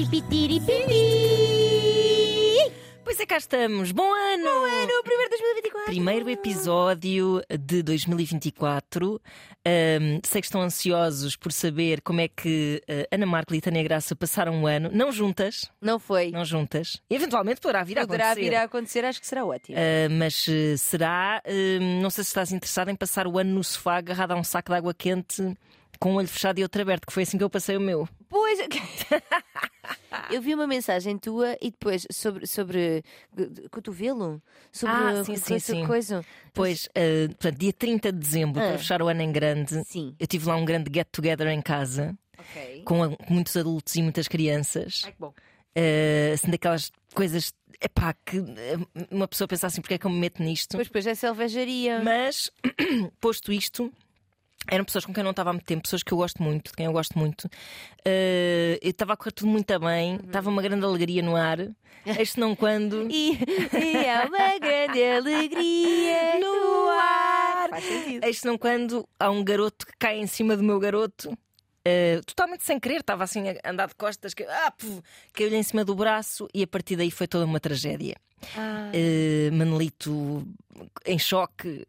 Chipitiripipi. Pois é, cá estamos. Bom ano! Bom ano, primeiro 2024. Primeiro episódio de 2024. Ahm, sei que estão ansiosos por saber como é que ah, Ana Marco e Tânia Graça passaram o ano. Não juntas, Não foi. não juntas. Eventualmente poderá vir a Poderá acontecer. vir a acontecer, acho que será ótimo. Ah, mas eh, será. não sei se estás interessado em passar o ano no sofá agarrado a um saco de água quente com um olho fechado e outro aberto, que foi assim que eu passei o meu. Pois. Eu vi uma mensagem tua e depois sobre, sobre cotovelo? Sobre Ah, sim, sim, coisa, sim. coisa. Pois, ah, portanto, dia 30 de dezembro, Ah. para fechar o ano em grande, Sim. eu tive lá um grande get-together em casa. Ok. com muitos adultos e muitas crianças, Ai, que bom. Eh, assim, daquelas coisas epá, que eh, uma pessoa pensa assim, porque é que eu me meto nisto? Depois, depois é selvageria. Mas, posto isto, eram pessoas com quem eu não estava há muito tempo, pessoas que eu gosto muito, de quem eu gosto muito. Eu estava a correr tudo muito bem, Uhum. estava uma grande alegria no ar. Este não quando. E, e é uma grande alegria no ar. Faz sentido. Este não quando há um garoto que cai em cima do meu garoto. Eh, totalmente sem querer, estava assim a andar de costas, que, ah, caiu-lhe em cima do braço e a partir daí foi toda uma tragédia. Ah, Manolito em choque,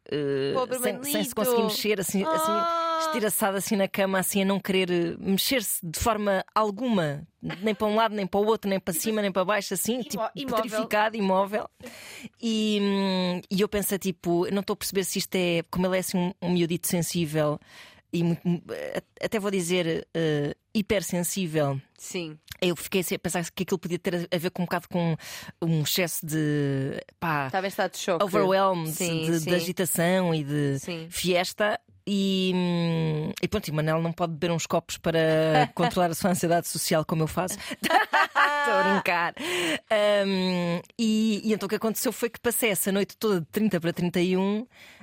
Pobre sem, sem se conseguir mexer, assim, assim Ah. estiraçado assim na cama, assim a não querer mexer-se de forma alguma, nem para um lado, nem para o outro, nem para cima, nem para baixo, assim, tipo imóvel. petrificado, imóvel. E, hum, e eu pensei, tipo, não estou a perceber se isto é, como ele é assim um, um miudito sensível e muito, até vou dizer eh, hipersensível. sim. Eu fiquei a pensar que aquilo podia ter a ver com um bocado com um excesso de pá, Estava em estado de choque. overwhelmed Sim, de, sim. de agitação e de Sim. fiesta. E, e pronto, e Manel não pode beber uns copos para controlar a sua ansiedade social como eu faço. Estou a brincar. Hum, e, e então o que aconteceu foi que passei essa noite toda de 30 para 31 a- a- a-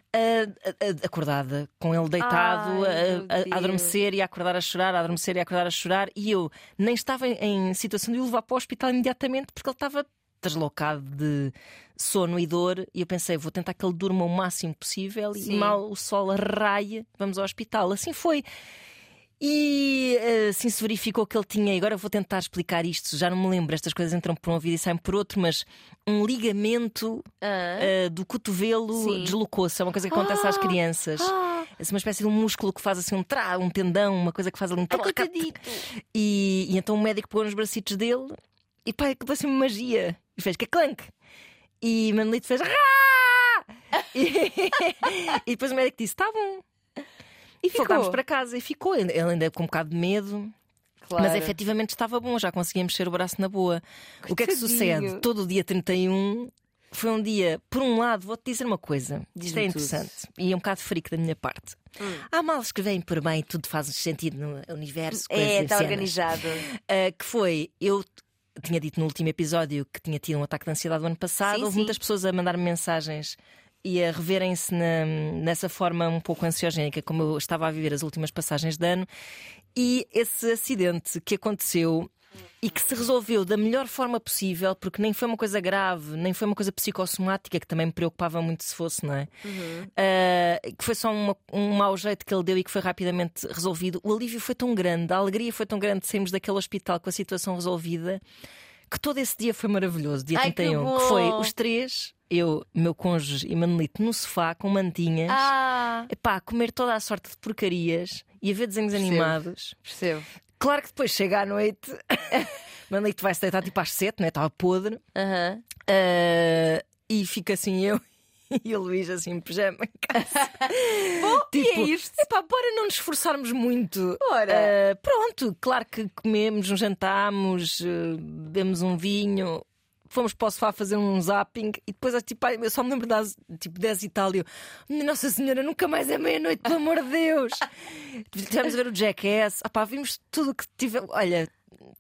acordada, com ele deitado, Ai, a- a, adormecer e a acordar a chorar, a adormecer e a acordar a chorar. E eu nem estava em, situação de o levar para o hospital imediatamente porque ele estava deslocado de sono e dor. E eu pensei, vou tentar que ele durma o máximo possível e Sim. mal o sol arraia, vamos ao hospital. Assim foi. E assim se verificou que ele tinha, e agora vou tentar explicar isto, já não me lembro, estas coisas entram por um ouvido e saem por outro, mas um ligamento Ah. eh, do cotovelo deslocou-se. É uma coisa que acontece às crianças. Ah, É uma espécie de um músculo que faz assim um trá, um tendão, uma coisa que faz ali um tracate. coitadito. E, e então o médico pegou nos bracitos dele e pá, aquilo assim uma magia. E fez que clank. E Manolito fez e, e depois o médico disse: Tá bom. E Ficou. voltámos para casa e ficou. Ele ainda com um bocado de medo. Claro. Mas efetivamente estava bom, já conseguia mexer o braço na boa. O que é que sucede? Todo o dia 31 foi um dia, por um lado, vou-te dizer uma coisa, isto Diz-me é tudo. interessante e é um bocado freak da minha parte. Hum. Há males que vêm por bem, tudo faz sentido no universo. É, está organizado. Uh, que foi, eu tinha dito no último episódio que tinha tido um ataque de ansiedade o ano passado. Sim, Houve sim. muitas pessoas a mandar-me mensagens e a reverem-se nessa forma um pouco ansiogénica, como eu estava a viver as últimas passagens de ano. E esse acidente que aconteceu e que se resolveu da melhor forma possível, porque nem foi uma coisa grave, nem foi uma coisa psicossomática, que também me preocupava muito se fosse, não é? Uh, que foi só uma- um mau jeito que ele deu e que foi rapidamente resolvido. O alívio foi tão grande, a alegria foi tão grande de sairmos daquele hospital com a situação resolvida, que todo esse dia foi maravilhoso, dia Ai, que 31. bom! foi os três, eu, meu cônjuge e Manolito, no sofá com mantinhas. Ah, Epá, a comer toda a sorte de porcarias e a ver desenhos Percebo. animados. percebo. Claro que depois chega à noite, Manolito vai se deitar tipo às sete, não é? Estava podre. Aham. Uh, e fica assim eu e o Luís assim em pijama em casa. Bom, e tipo, é isto? epá, bora não nos esforçarmos muito. Bora. Uh, pronto, claro que comemos, nos jantámos, uh, bebemos um vinho. Fomos para o sofá fazer um zapping e depois tipo, ai, eu só me lembro das tipo 10 e tal. e Eu, "Minha Nossa Senhora, nunca mais é meia-noite, pelo amor de Deus. Tivemos a ver o Jackass, ah, pá, vimos tudo o que tive. Olha,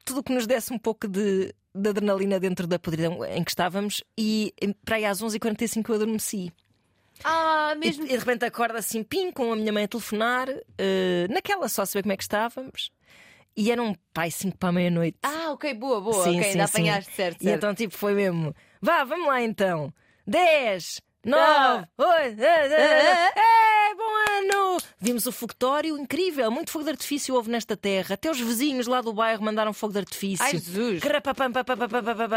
tudo que nos desse um pouco de, de adrenalina dentro da podridão em que estávamos e para aí às 11h45 eu adormeci. Ah, mesmo. e de repente acorda assim, pim, com a minha mãe a telefonar, eh, naquela só saber como é que estávamos. E era um pai 5 para a meia-noite. Ah, ok, boa, boa. Sim, ok, sim, ainda sim. apanhaste, certo, E certo. então, tipo, foi mesmo: vá, vamos lá então. 10, 9, 8, é, bom ano, Vimos o fogotório, incrível, muito fogo de artifício houve nesta terra. Até os vizinhos lá do bairro mandaram fogo de artifício. Ai, Jesus!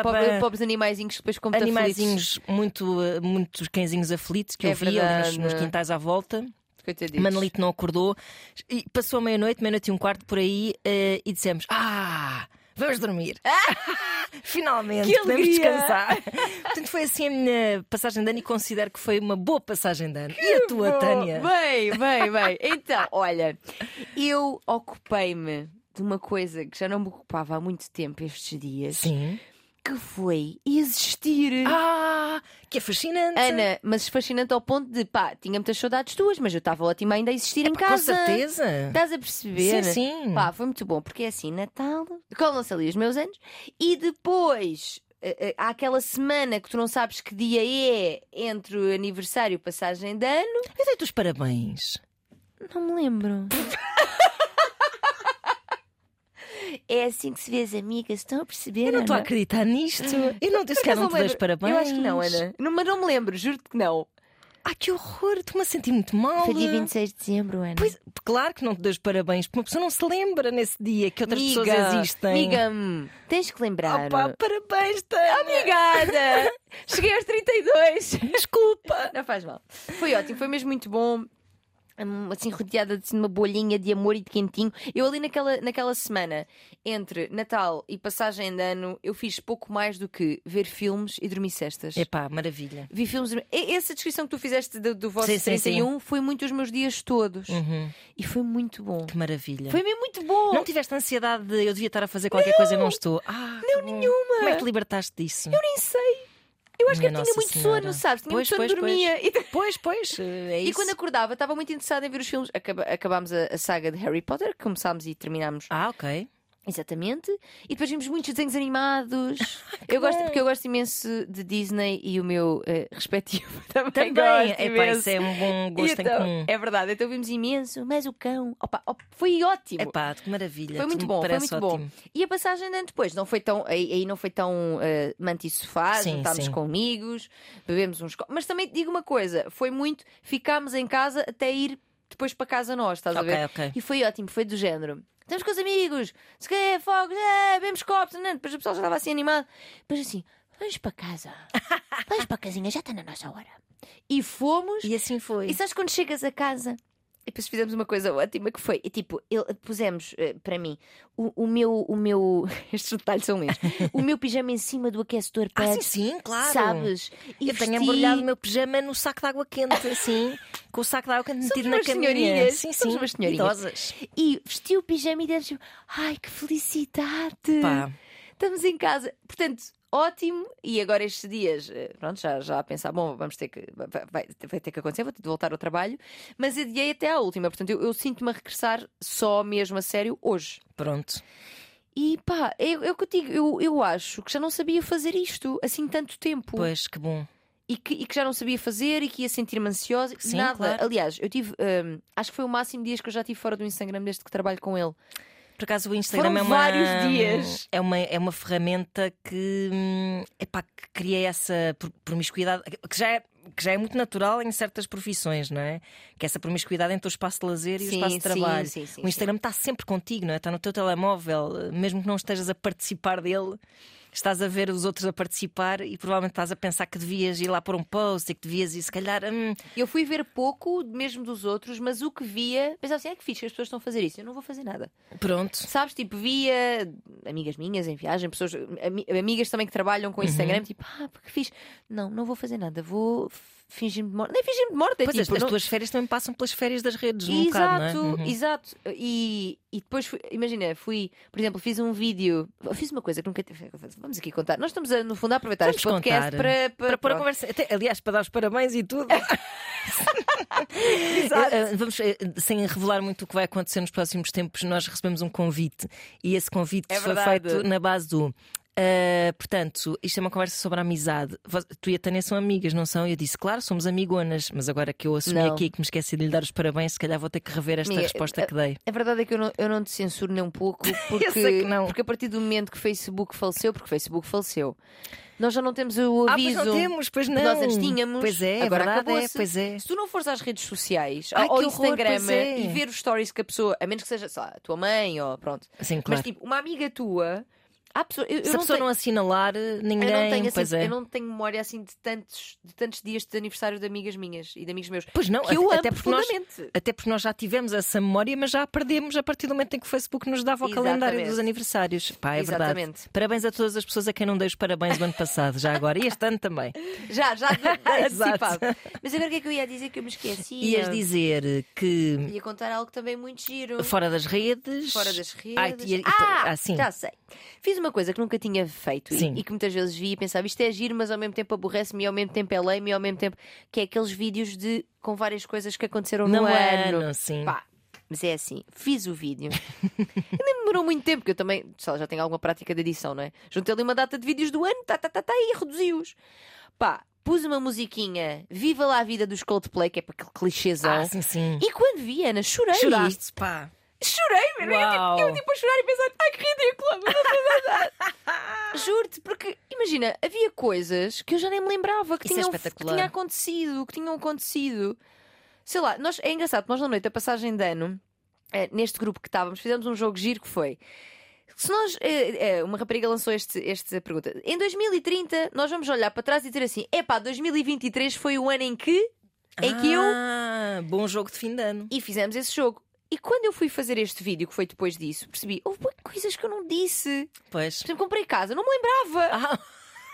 Pobre, pobres animaizinhos que depois como Animaizinhos, muito, eh, muitos cãezinhos aflitos que É eu via nos quintais à volta. Coitaditos. Manolito não acordou e passou a meia-noite, meia-noite e um quarto por aí eh, e dissemos: Ah, vamos dormir. Finalmente, Que podemos alegria! descansar. Portanto, foi assim a minha passagem de ano e considero que foi uma boa passagem de ano. E a tua, Bom, Tânia? Bem, bem, bem. Então, olha, eu ocupei-me de uma coisa que já não me ocupava há muito tempo estes dias, Sim. Que foi existir. Ah, que é fascinante. Ana, mas fascinante ao ponto de pá, tinha muitas saudades tuas, mas eu estava ótima ainda a existir em Com casa. certeza. Estás a perceber? Sim, sim. Pá, foi muito bom, porque é assim, Natal, colam-se ali os meus anos, e depois eh, eh, há aquela semana que tu não sabes que dia é entre o aniversário e passagem de ano. Eu dei-te os parabéns. Não me lembro. É assim que se vê as amigas, estão a perceber? Eu não estou a acreditar nisto. Eu não disse que te lembro. parabéns. Eu acho que não, Ana. Não, mas não me lembro, juro-te que não. Ai, que horror. Estou-me a sentir muito mal. Foi dia 26 de dezembro, Ana. Pois, claro que não te dei os parabéns, porque uma pessoa não se lembra nesse dia que outras pessoas existem. Amiga, tens que lembrar. Opa, parabéns, Tânia. Obrigada! Cheguei aos 32. Desculpa. Não faz mal. Foi ótimo, foi mesmo muito bom. Hum, Assim, rodeada de uma bolhinha de amor e de quentinho. Eu ali naquela, naquela semana, entre Natal e passagem de ano, eu fiz pouco mais do que ver filmes e dormir cestas. Epá, maravilha. Vi filmes. Essa descrição que tu fizeste do, do vosso Sim, sim, 31 foi muito os meus dias todos. Uhum, E foi muito bom. que maravilha. Foi mesmo muito bom. Não tiveste ansiedade de eu devia estar a fazer qualquer coisa e não estou? Ah, não, nenhuma. Como é que te libertaste disso? Eu nem sei. Acho que eu tinha Nossa muito Senhora. sono, sabes? Tinha Pois, muito sono, pois, dormia. E Pois, pois, é E isso. quando acordava, estava muito interessada em ver os filmes. Acaba- acabámos a, a saga de Harry Potter, começámos e terminámos Ah, ok. Exatamente. E depois vimos muitos desenhos animados. eu gosto, porque eu gosto imenso de Disney e o meu eh, respectivo também. Também, gosto epá, imenso. isso é um bom gosto Então, em comum. É verdade, então vimos imenso, mas o cão. Opa, foi ótimo. Epá, que maravilha. Foi muito tudo me bom, foi parece muito ótimo. bom. E a passagem de ano depois não foi tão, aí, aí não foi tão uh, manta e sofá, Sim, juntámos sim. com amigos, bebemos uns. co- Mas também te digo uma coisa: foi muito, ficámos em casa até ir depois para casa nós, estás a ver? ok. E foi ótimo, foi do género. Estamos com os amigos, se quer fogos, é, bebemos copos, não, depois o pessoal já estava assim animado. Depois assim, vamos para casa, vamos para a casinha, já está na nossa hora. E fomos, E assim foi. e sabes quando chegas a casa? E depois fizemos uma coisa ótima que foi, tipo, ele, pusemos eh, para mim o, o meu, o meu, estes detalhes são lindos, o meu pijama em cima do aquecedor Ah, para, sim, sim, claro. sabes? E eu tenho vesti- embrulhado o meu pijama no saco de água quente, assim, com o saco de água quente metido na caminha. Sim, sim, umas senhorinhas. idosas. E vesti o pijama e demos, ai que felicidade! Pá. Estamos em casa. Portanto, ótimo. E agora estes dias, eh, pronto, já, já a pensar, bom, vamos ter que. Vai, vai- vai ter que acontecer, vou ter de voltar ao trabalho. Mas adiei até à última. Portanto, eu, eu sinto-me a regressar só mesmo a sério hoje. Pronto. E pá, é, é o que eu digo, eu, eu acho que já não sabia fazer isto assim tanto tempo. Pois, que bom. E que, e que já não sabia fazer e que ia sentir-me ansiosa. Sim, Nada. claro. Aliás, eu tive. hum, acho que foi o máximo de dias que eu já tive fora do Instagram desde que trabalho com ele. Por acaso o Instagram Foram é uma vários dias. É uma, é uma ferramenta que, hum, epá, que cria essa pro- promiscuidade que já, é, que já é muito natural em certas profissões, não é? Que é essa promiscuidade entre o espaço de lazer e o Sim, espaço de trabalho. sim, sim, o Instagram está sempre contigo, não é? Está no teu telemóvel, mesmo que não estejas a participar dele. Estás a ver os outros a participar e provavelmente estás a pensar que devias ir lá pôr um post e que devias ir, se calhar. hum, Eu fui ver pouco mesmo dos outros, mas o que via, pensava assim: é que fixe que as pessoas estão a fazer isso. Eu não vou fazer nada. pronto. Sabes? Tipo, via amigas minhas em viagem, pessoas, ami- amigas também que trabalham com Instagram, Uhum. tipo, ah, que fixe. Não, não vou fazer nada. Vou fingir-me de morta. Nem fingir-me de morta. É Pois as, tipo, as não- tuas férias também passam pelas férias das redes, um bocado, Exato, não é? Uhum. exato. E, e depois, fui- imagina, fui, por exemplo, fiz um vídeo, fiz uma coisa que nunca tive. Vamos aqui contar. Nós estamos, a, no fundo, a aproveitar Vamos este podcast para, para, Para pôr a conversa. Até, aliás, para dar os parabéns e tudo. Exato. Eh, eh, Vamos, eh, sem revelar muito o que vai acontecer nos próximos tempos, nós recebemos um convite e esse convite É foi feito na base do Uh, portanto, isto é uma conversa sobre a amizade. Tu e a Tânia são amigas, não são? Eu disse, claro, somos amigonas, mas agora que eu assumi Não. aqui que me esqueci de lhe dar os parabéns, se calhar vou ter que rever esta Amiga, resposta que dei. A verdade é que eu não, eu não te censuro nem um pouco, porque, porque a partir do momento que Facebook faleceu, porque Facebook faleceu, nós já não temos o Ah, pois aviso. não temos, pois não. Nós antes tínhamos. Pois é, agora verdade é, pois é. Se tu não fores às redes sociais, Ai, ao horror, Instagram pois é. e ver os stories que a pessoa, a menos que seja sei lá, a tua mãe ou pronto, Sim, mas claro. tipo, uma amiga tua, há pessoa, eu, eu Se a pessoa tenho, não assinalar, ninguém. eu não tenho, assim, pois é. eu não tenho memória assim de tantos, de tantos dias de aniversário de amigas minhas e de amigos meus. Pois não, que eu até porque nós-. Até porque nós já tivemos essa memória, mas já a perdemos a partir do momento em que o Facebook nos dava o calendário Exatamente. dos aniversários. Pá, é verdade. Exatamente. Parabéns a todas as pessoas a quem não dei os parabéns o ano passado, já agora. E este ano também. Já, já, antecipado. Mas agora o que é que eu ia dizer que eu me esqueci? Ias dizer que Ia contar algo também muito giro. fora das redes. Fora das redes. Ai, ah, ah, sim. já sei. Fiz uma coisa que nunca tinha feito e- e, que muitas vezes vi e pensava isto é giro, mas ao mesmo tempo aborrece-me e ao mesmo tempo é lame e ao mesmo tempo que é aqueles vídeos de com várias coisas que aconteceram no, No ano. ano, sim. Pá, mas é assim, fiz o vídeo. nem demorou muito tempo, porque eu também sei lá, já tenho alguma prática de edição, não é? Juntei ali uma data de vídeos do ano, tá, tá, tá, tá, e reduzi-os. Pá, pus uma musiquinha, Viva lá a vida dos Coldplay, que é para aquele clichêzão. Ah, sim, sim. E quando vi, Ana, chorei. Choraste, pá. Chorei, mesmo. Eu, tipo, eu tipo a chorar e pensar, ai que ridícula, mas não. Juro-te, porque imagina, havia coisas que eu já nem me lembrava que, Isso é tinham, que espetacular. tinha acontecido, que tinham acontecido. Sei lá, nós, é engraçado, nós na noite da passagem de ano, eh, neste grupo que estávamos, fizemos um jogo giro que foi. Se nós. eh, eh, uma rapariga lançou este, esta pergunta. Em 2030, nós vamos olhar para trás e dizer assim: epá, 2023 foi o ano em que. Em que eu Ah, bom jogo de fim de ano. e fizemos esse jogo. E quando eu fui fazer este vídeo, que foi depois disso, percebi, houve coisas que eu não disse. Pois. Por exemplo, comprei casa, não me lembrava. Ah,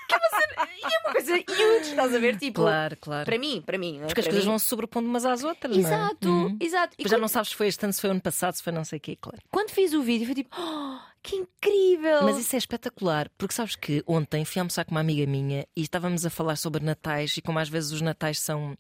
E é uma coisa huge, estás a ver? Tipo, claro, claro. para mim, para mim. é? Porque as coisas mim. vão se sobrepondo umas às outras. não é? Exato, Uhum. exato. Depois já quando, não sabes se foi este ano, se foi ano passado, se foi não sei o quê, claro. quando fiz o vídeo, foi tipo, oh, que incrível! Mas isso é espetacular, porque sabes que ontem fui almoçar com uma amiga minha e estávamos a falar sobre natais e como às vezes os natais são.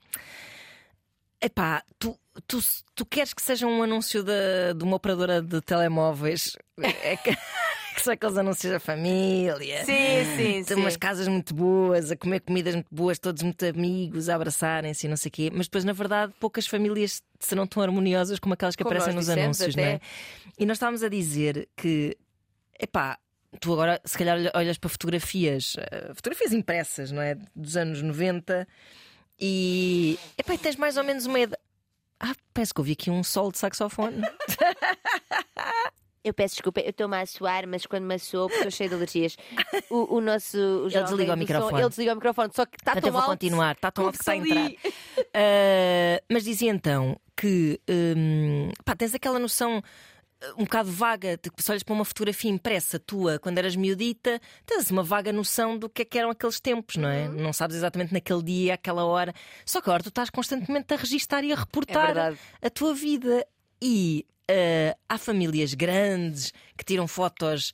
Epá, tu, tu, tu queres que seja um anúncio da, de uma operadora de telemóveis? É que, que são aqueles anúncios da família. Sim, sim, Tem sim. umas casas muito boas, a comer comidas muito boas, todos muito amigos, a abraçarem-se e não sei o quê. Mas depois, na verdade, poucas famílias serão tão harmoniosas como aquelas que Como aparecem nos anúncios, até. não é? E nós estávamos a dizer que, epá, tu agora se calhar olha- olhas para fotografias, eh, fotografias impressas, não é? Dos anos 90 e, epá, tens mais ou menos uma ideia. Ah, parece que ouvi aqui um sol de saxofone. Eu peço desculpa, eu estou-me a suar, mas quando me assou, porque estou cheia de alergias, o, o nosso. O jovem desliga o microfone. Som, ele desliga o microfone, só que está tão eu vou alto. continuar, está tão alto que está a entrar. Uh, mas dizia então que hum, pá, tens aquela noção um bocado vaga de que se olhas para uma fotografia impressa tua quando eras miudita, tens uma vaga noção do que é que eram aqueles tempos, não é? Não sabes exatamente naquele dia, aquela hora. Só que agora tu estás constantemente a registar e a É reportar verdade. a tua vida. E uh, há famílias grandes que tiram fotos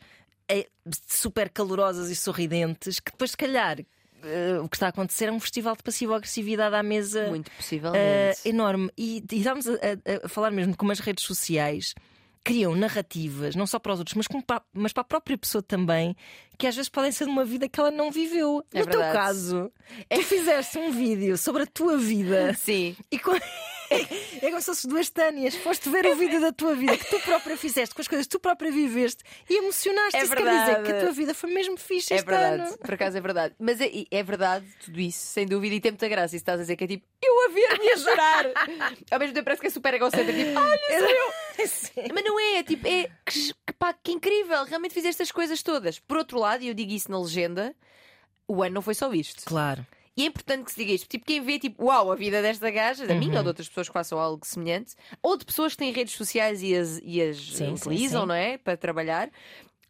eh, super calorosas e sorridentes que depois, se calhar. uh, o que está a acontecer é um festival de passivo-agressividade à mesa Muito Uh, possivelmente. enorme. E, e estávamos a, a- a falar mesmo como as redes sociais criam narrativas, não só para os outros, mas, para, mas para a própria pessoa também, que às vezes podem ser de uma vida que ela não viveu. É no teu verdade. caso, tu fizeste um vídeo sobre a tua vida Sim. e com... É como se fossem duas Tânias. Foste ver o vídeo da tua vida que tu própria fizeste, com as coisas que tu própria viveste e emocionaste. É Isso quer dizer verdade. que a tua vida foi mesmo fixe É verdade, ano. por acaso é verdade. Mas é, é verdade, tudo isso, sem dúvida, e tem muita graça. E estás a dizer que é tipo, eu ver-me a chorar. Ao mesmo tempo parece que é super egocêntrico, tipo, olha, sou eu. Sim. Mas não é, é tipo, é que, que pá, que incrível, realmente fizeste estas coisas todas. Por outro lado, e eu digo isso na legenda, o ano não foi só isto. Claro. E é importante que se diga isto. Tipo, quem vê, tipo, uau, a vida desta gaja, da Uhum. minha ou de outras pessoas que façam algo semelhante, ou de pessoas que têm redes sociais e as, e as Sim, sim, utilizam, sim. não é? Para trabalhar.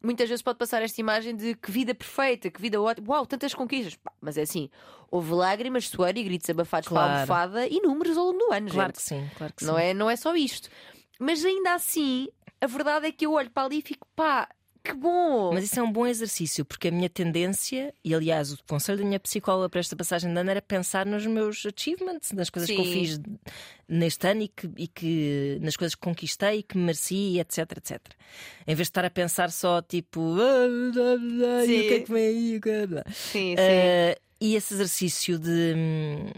Muitas vezes pode passar esta imagem de que vida perfeita, que vida ótima, uau, tantas conquistas. Mas é assim, houve lágrimas, suor e gritos abafados Claro. para a almofada e números ao longo do ano, Claro gente. que sim, claro que sim. Não é, não é só isto. Mas ainda assim, a verdade é que eu olho para ali e fico, pá, que bom! Mas isso é um bom exercício, porque a minha tendência, e aliás, o conselho da minha psicóloga para esta passagem de ano era pensar nos meus achievements, nas coisas que eu Sim. fiz neste ano e que, e que- nas coisas que conquistei e que mereci, etc, etc. Em vez de estar a pensar só tipo "Ah, e Sim. o que é que vem aí? que é?" Sim, sim. Eh, e esse exercício de, hum,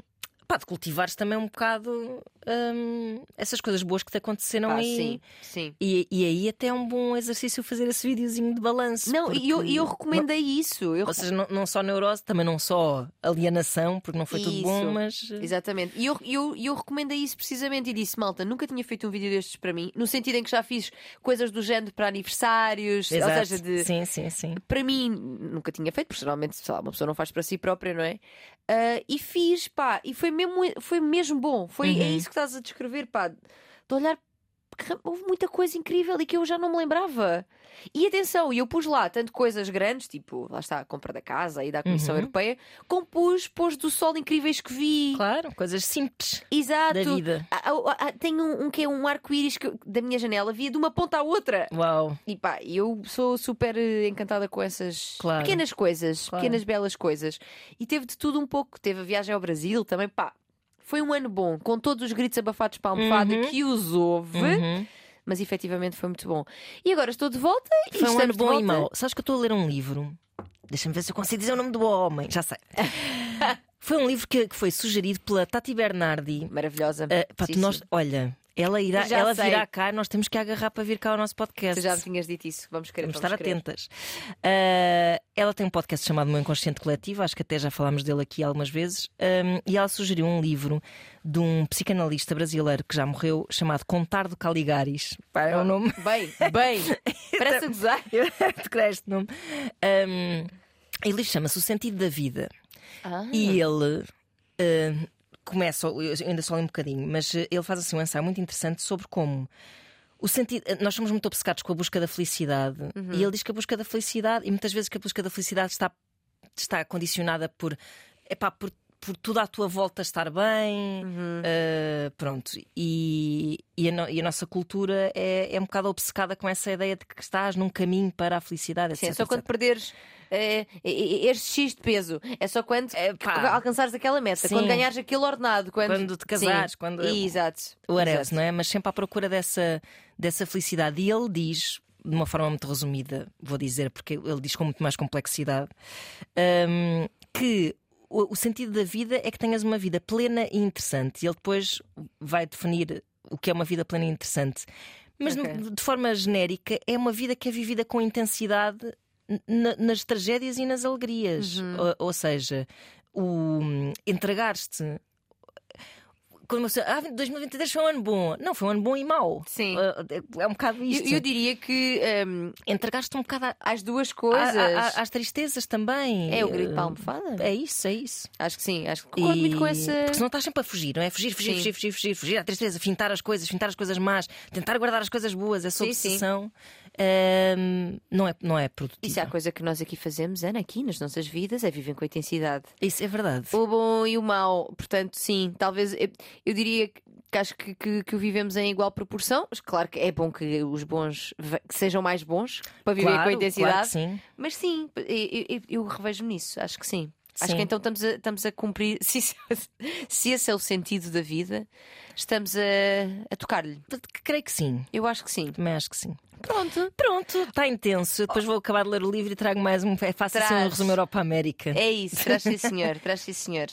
pá, de cultivares também um bocado hum, essas coisas boas que te aconteceram Pá, e, sim, sim. e, e aí até é um bom exercício fazer esse videozinho de balanço. Não, e eu, eu recomendei isso. Eu Ou seja, não, não só neurose, também não só alienação, porque não foi tudo bom, Isso. mas. eh, Exatamente. E eu, eu, eu recomendei isso precisamente e disse: Malta, nunca tinha feito um vídeo destes para mim, no sentido em que já fiz coisas do género para aniversários, Exato. ou seja, de. Sim, sim, sim. Para mim, nunca tinha feito, porque geralmente sei lá, uma pessoa não faz para si própria, não é? Ah, e fiz, pá, e foi mesmo, foi mesmo bom. Foi, É Uhum. isso que estás a descrever, pá, de olhar. Porque Houve muita coisa incrível e que eu já não me lembrava. E atenção, eu pus lá tanto coisas grandes, tipo, lá está a compra da casa e da Comissão Uhum. Europeia, como pus pôs do sol incríveis que vi. Claro, coisas simples Exato. da vida. Ah, Tem um, um que é um arco-íris da minha janela, via de uma ponta à outra. Uau. E pá, eu sou super eh, encantada com essas Claro. pequenas coisas, Claro. pequenas belas coisas. E teve de tudo um pouco. Teve a viagem ao Brasil também, pá. Foi um ano bom, com todos os gritos abafados para a almofada Uhum. que os houve, Uhum. mas efetivamente foi muito bom. E agora estou de volta e Foi um ano bom e mau. Sabes que eu estou a ler um livro. Deixa-me ver se eu consigo dizer o nome do homem. Já sei. foi um livro que, que foi sugerido pela Tati Bernardi. Maravilhosa. Uh, pá, Sim, nós, sim. olha, ela, irá, Já ela sei. virá cá, nós temos que agarrar para vir cá ao nosso podcast. Tu já me tinhas dito isso. Vamos querer Vamos vamos estar querer. atentas. Uh, ela tem um podcast chamado Meu Inconsciente Coletivo, acho que até já falámos dele aqui algumas vezes, um, e ela sugeriu um livro de um psicanalista brasileiro que já morreu, chamado Contar do Caligaris. Pá, é um nome. Bem, bem. Parece gozar. Eu decorei este nome. Um, ele chama-se O Sentido da Vida. Ah, E ele uh, começa, eu ainda só li um bocadinho, mas uh, ele faz assim um ensaio muito interessante sobre como o sentido. Nós somos muito obcecados com a busca da felicidade Uhum. e ele diz que a busca da felicidade, e muitas vezes que a busca da felicidade está, está condicionada por, epá, por, por tudo à tua volta estar bem. Uhum. uh, pronto. E, e, a no- e a nossa cultura é, é um bocado obcecada com essa ideia de que estás num caminho para a felicidade, Sim, etc. é só quando etc. perderes eh, este X de peso. É só quando pá. alcançares aquela meta, Sim. quando ganhares aquele ordenado, quando, Quando te casares, Sim. quando- Exato. whatever, Exato. não é? Mas sempre à procura dessa, dessa felicidade. E ele diz, de uma forma muito resumida, vou dizer, porque ele diz com muito mais complexidade, hum, que o, o sentido da vida é que tenhas uma vida plena e interessante. E ele depois vai definir o que é uma vida plena e interessante. Mas Ok. de forma genérica, é uma vida que é vivida com intensidade nas tragédias e nas alegrias. Uhum. Ou, ou seja, o entregar-te quando pessoa, ah, 2023 foi um ano bom. Não, foi um ano bom e mau. Sim. Ah, é- é um bocado Eu, isto. eu diria que ehm, Entregaste um bocado a- às duas coisas. a- a- às tristezas também. É o grito Ah, para a almofada? É isso, é isso. Acho que sim, acho que concordo muito com essa. Porque senão estás sempre a fugir, não é? Fugir, fugir, Sim. fugir, fugir, fugir, fugir à tristeza, fintar as coisas, fintar as coisas más, tentar guardar as coisas boas, essa Sim, sim. Ahm, não, é, não é produtiva. Isso é a coisa que nós aqui fazemos, Ana, aqui nas nossas vidas, é viver com intensidade. Isso é verdade. O bom e o mau. Portanto, sim, talvez eu, eu diria que, que acho que, que, que o vivemos em igual proporção. Claro que é bom que os bons que sejam mais bons para viver claro, com intensidade. Claro sim. Mas sim, eu, eu, eu revejo-me nisso, acho que sim. Acho Sim. que então estamos a, estamos a cumprir. Se, se esse é o sentido da vida, estamos a, a tocar-lhe. Creio que sim. Eu acho que sim. Também acho que sim. Pronto. Pronto, está intenso. Eu depois vou acabar de ler o livro e trago mais um. Faço assim um resumo Europa América. É isso, traz sim senhor, traz sim senhor.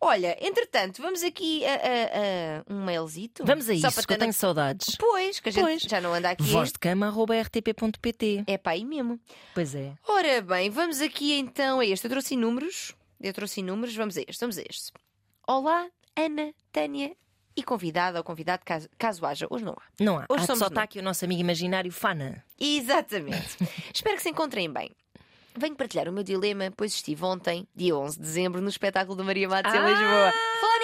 Olha, entretanto, vamos aqui a, a- a um mailzito. Vamos a isso, que eu tenho saudades. Pois, que a gente Pois. já não anda aqui. Voz de cama, arroba rtp.pt. É pá, aí mesmo. Pois é. Ora bem, vamos aqui então a este. Eu trouxe números. Eu trouxe números, vamos a este, vamos a este. Olá, Ana, Tânia e convidada ou convidado, caso, caso haja. Hoje não há. Não há. Hoje Ah, somos só está aqui o nosso amigo imaginário Fana. Exatamente. Espero que se encontrem bem. Venho partilhar o meu dilema, pois estive ontem, dia 11 de dezembro, no espetáculo da Maria Matos em Ah! Lisboa. Falar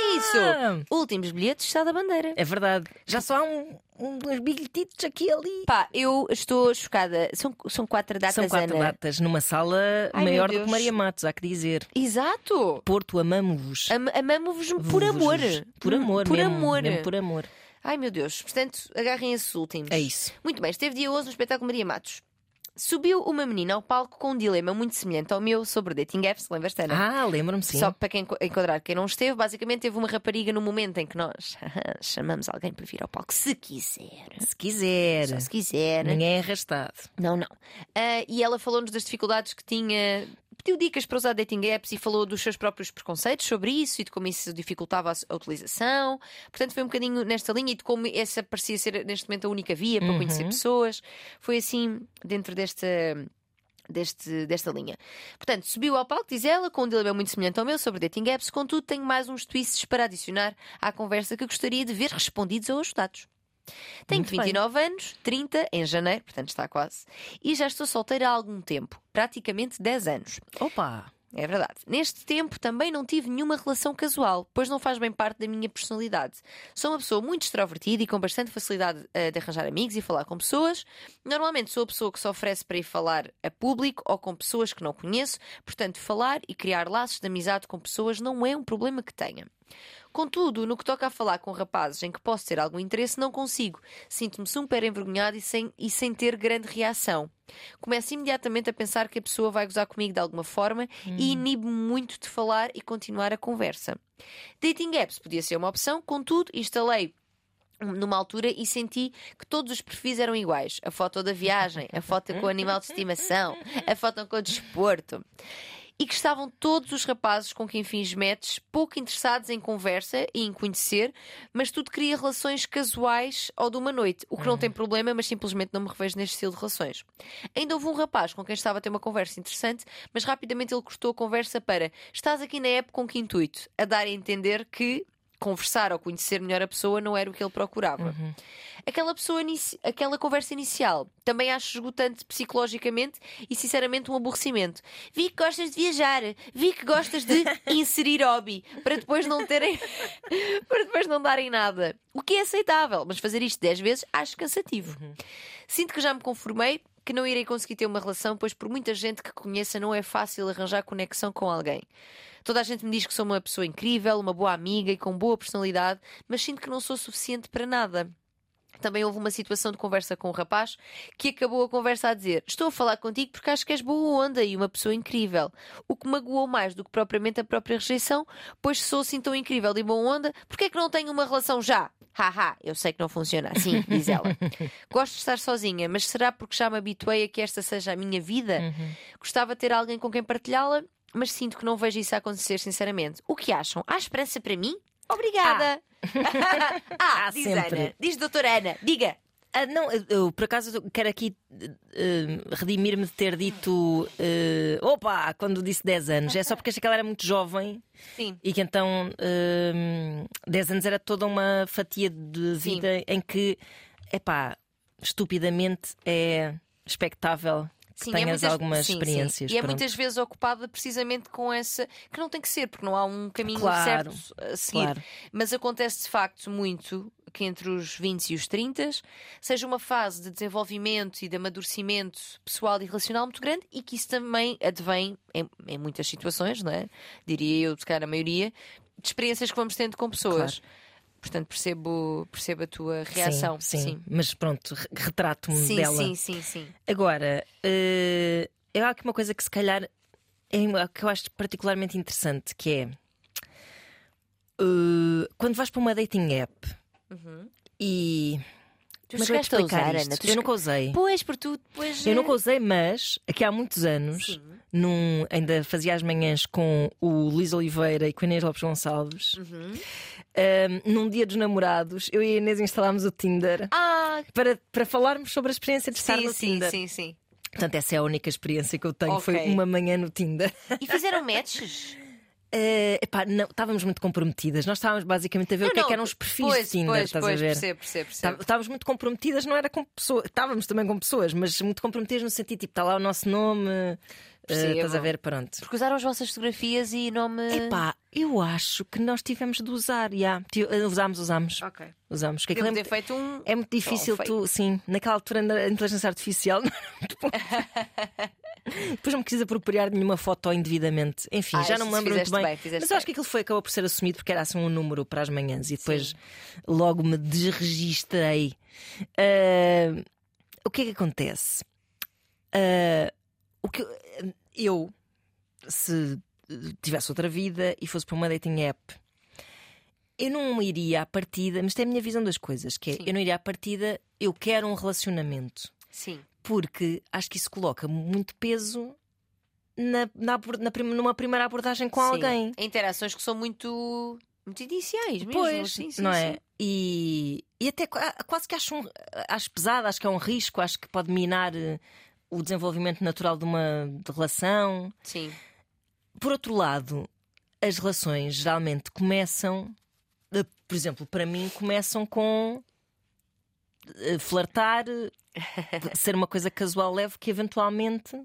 nisso! Últimos bilhetes, está da bandeira. é verdade. Já só há um, um- uns bilhetitos aqui e ali. Pá, eu estou chocada. São, são quatro datas, São quatro Ana. datas numa sala Ai, maior do que. Maria Matos, há que dizer. Exato! Porto, amamos-vos. Am- Amamos-vos por amor. Por amor, Por mesmo, amor. mesmo por amor. Ai meu Deus, portanto, agarrem esses últimos. É isso. Muito bem, esteve dia 11 no espetáculo Maria Matos. Subiu uma menina ao palco com um dilema muito semelhante ao meu sobre dating apps, lembras-te, Ana? Ah, lembro-me sim. Só para quem enquadrar quem não esteve, basicamente teve uma rapariga no momento em que nós chamamos alguém para vir ao palco, se quiser. Se quiser. Só se quiser. Ninguém é arrastado. Não, não. Ah, e ela falou-nos das dificuldades que tinha. Pediu dicas para usar dating apps e falou dos seus próprios preconceitos sobre isso e de como isso dificultava a, utilização. Portanto, foi um bocadinho nesta linha e de como essa parecia ser neste momento a única via para conhecer pessoas. Foi assim, dentro desta. Deste, desta linha. Portanto, subiu ao palco, diz ela, com um dilema muito semelhante ao meu sobre dating apps. Contudo, tenho mais uns twists para adicionar à conversa que gostaria de ver respondidos ou ajudados. Tenho Muito bem. 29 anos, 30 em janeiro, portanto está quase, e já estou solteira há algum tempo, praticamente 10 anos. Opa! É verdade. Neste tempo também não tive nenhuma relação casual, pois não faz bem parte da minha personalidade. Sou uma pessoa muito extrovertida e com bastante facilidade eh, de arranjar amigos e falar com pessoas. Normalmente sou a pessoa que se oferece para ir falar a público ou com pessoas que não conheço, portanto, falar e criar laços de amizade com pessoas não é um problema que tenha. Contudo, no que toca a falar com rapazes em que posso ter algum interesse, não consigo. Sinto-me super envergonhada e sem, e sem ter grande reação. Começo imediatamente a pensar que a pessoa vai gozar comigo de alguma forma e inibo-me muito de falar e continuar a conversa. Dating apps podia ser uma opção, contudo, instalei numa altura e senti que todos os perfis eram iguais. A foto da viagem, a foto com o animal de estimação, a foto com o desporto. E que estavam todos os rapazes com quem fiz matches pouco interessados em conversa e em conhecer, mas tudo cria relações casuais ou de uma noite, o que não tem problema, mas simplesmente não me revejo neste estilo de relações. Ainda houve um rapaz com quem estava a ter uma conversa interessante, mas rapidamente ele cortou a conversa para estás aqui na app com que intuito? A dar a entender que conversar ou conhecer melhor a pessoa não era o que ele procurava. Aquela pessoa, aquela conversa inicial, também acho esgotante psicologicamente e sinceramente um aborrecimento. Vi que gostas de viajar, vi que gostas de inserir hobby, para depois não terem, para depois não darem nada. O que é aceitável, mas fazer isto 10 vezes acho cansativo. Sinto que já me conformei que não irei conseguir ter uma relação, pois por muita gente que conheça não é fácil arranjar conexão com alguém. Toda a gente me diz que sou uma pessoa incrível, uma boa amiga e com boa personalidade, mas sinto que não sou suficiente para nada. Também houve uma situação de conversa com um rapaz que acabou a conversa a dizer: Estou a falar contigo porque acho que és boa onda e uma pessoa incrível. O que magoou mais do que propriamente a própria rejeição, pois sou assim tão incrível e boa onda, porquê é que não tenho uma relação já? Haha, eu sei que não funciona assim, diz ela. Gosto de estar sozinha, mas será porque já me habituei a que esta seja a minha vida? Gostava de ter alguém com quem partilhá-la, mas sinto que não vejo isso acontecer, sinceramente. O que acham? Há esperança para mim? Obrigada! Ah, Há diz sempre. Ana. Diz doutora Ana, diga. Ah, não, eu, eu, por acaso quero aqui eh, redimir-me de ter dito eh, opa, quando disse 10 anos. É só porque achei que ela era muito jovem Sim. e que então eh, 10 anos era toda uma fatia de Sim. vida em que, epá, estupidamente é expectável Sim, tenhas é muitas, algumas sim, sim. experiências. E é pronto. muitas vezes ocupada precisamente com essa. que não tem que ser, porque não há um caminho Claro, certo a seguir. claro. Mas acontece de facto muito que entre os 20 e os 30 seja uma fase de desenvolvimento e de amadurecimento pessoal e relacional muito grande e que isso também advém, em, em muitas situações, não é? Diria eu, se calhar a maioria, de experiências que vamos tendo com pessoas. Portanto, percebo, percebo a tua reação. Sim, sim. Mas pronto, re- retrato-me sim, dela. sim, sim, sim. Agora, eh, eu há aqui uma coisa que se calhar é que eu acho particularmente interessante, que é eh, quando vais para uma dating app e Uhum. Tu ia chegaste a explicar usar, isto? Ana? Tu Eu nunca usei. Pois, por tu depois. Eu nunca usei, mas aqui há muitos anos, Sim. num, ainda fazia as manhãs com o Luís Oliveira e com a Inês Lopes Gonçalves. Uhum. Eh, num dia dos namorados, eu e a Inês instalámos o Tinder Ah, para, para falarmos sobre a experiência de estar sim, no sim, Tinder. sim, sim. Portanto, essa é a única experiência que eu tenho. Foi Ok. uma manhã no Tinder. E fizeram matches? Eh, epá, não, estávamos muito comprometidas. Nós estávamos basicamente a ver o que é Não, que eram os perfis pois, de Tinder, pois, estás pois, a ver? Percebo, percebo, percebo. Tá- Estávamos muito comprometidas, não era com pessoas. Estávamos também com pessoas, mas muito comprometidas no sentido tipo, está lá o nosso nome. Percebo. estás a ver? Pronto. Porque usaram as vossas fotografias e nome. Epá, eu acho que nós tivemos de usar. já. Eh, Usámos, usámos. Ok. Usámos. Que é, muito- feito um. é muito difícil, um tu, sim, naquela altura a inteligência artificial Depois não me quis apropriar de nenhuma foto indevidamente. Enfim, Ah, já não me lembro muito bem. bem, Mas eu acho que aquilo foi, acabou por ser assumido porque era assim um número para as manhãs e depois logo me desregistrei. Ah, o que é que acontece? Uh, o que eu, se tivesse outra vida e fosse para uma dating app, eu não iria à partida, mas tem é a minha visão das coisas, que é, Sim. eu não iria à partida, eu quero um relacionamento. Sim. Porque acho que isso coloca muito peso na, na, na numa primeira abordagem com Sim. alguém. Interações que são muito, muito iniciais mesmo. Pois, sim, sim, não é? E, e até qua- quase que acho, um, acho pesado, acho que é um risco, acho que pode minar eh, o desenvolvimento natural de uma de relação. Sim. Por outro lado, as relações geralmente começam, eh, por exemplo, para mim, começam com flertar, eh, ser uma coisa casual leve que eventualmente.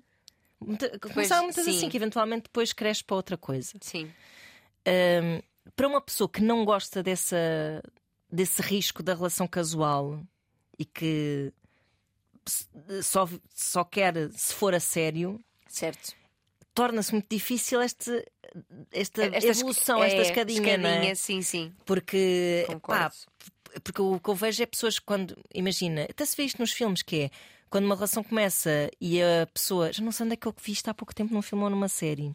muita- Começaram muitas sim. assim, que eventualmente depois cresce para outra coisa. Sim. Hum, para uma pessoa que não gosta dessa, desse risco da relação casual e que só, só quer se for a sério, Certo. torna-se muito difícil este, esta Esta evolução, esca- esta é, escadinha, é? escadinha, sim, sim. Porque, pá, porque o que eu vejo é pessoas quando, imagina, até se vê isto nos filmes, que é quando uma relação começa e a pessoa, já não sei onde é que eu vi isto há pouco tempo num filme ou numa série,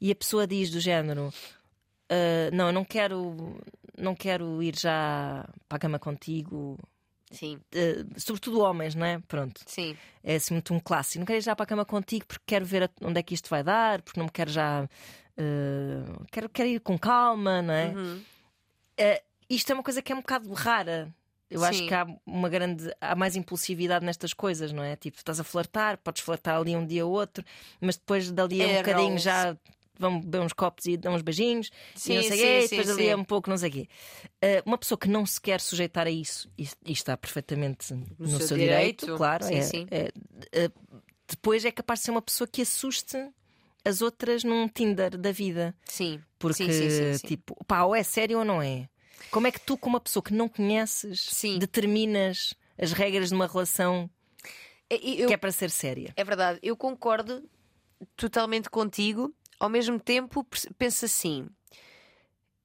e a pessoa diz do género: "Ah, Não, eu não quero, não quero ir já para a cama contigo. Sim, Ah, sobretudo homens, não é? Pronto. sim. É assim muito um clássico. Não quero ir já para a cama contigo porque quero ver onde é que isto vai dar, porque não me quero já. ah, quero, quero ir com calma, não é? Uhum. Uh, isto é uma coisa que é um bocado rara. Eu acho Sim. que há uma grande. Há mais impulsividade nestas coisas, não é? Tipo, estás a flertar, podes flertar ali um dia ou outro, mas depois dali a um É, bocadinho já vão beber uns copos e dão uns beijinhos Sim, e não sei sim, quê, sim, depois sim. a um pouco não sei o quê. Uh, uma pessoa que não se quer sujeitar a isso e, e está perfeitamente no, seu seu direito, direito. claro, Sim, é- sim. é- uh, depois é capaz de ser uma pessoa que assuste as outras num Tinder da vida. Sim. Porque, tipo, pá, ou é sério ou não é? Como é que tu, com uma pessoa que não conheces, Sim. determinas as regras de uma relação É, eu- que é para ser séria? É verdade, eu concordo totalmente contigo. Ao mesmo tempo, penso assim: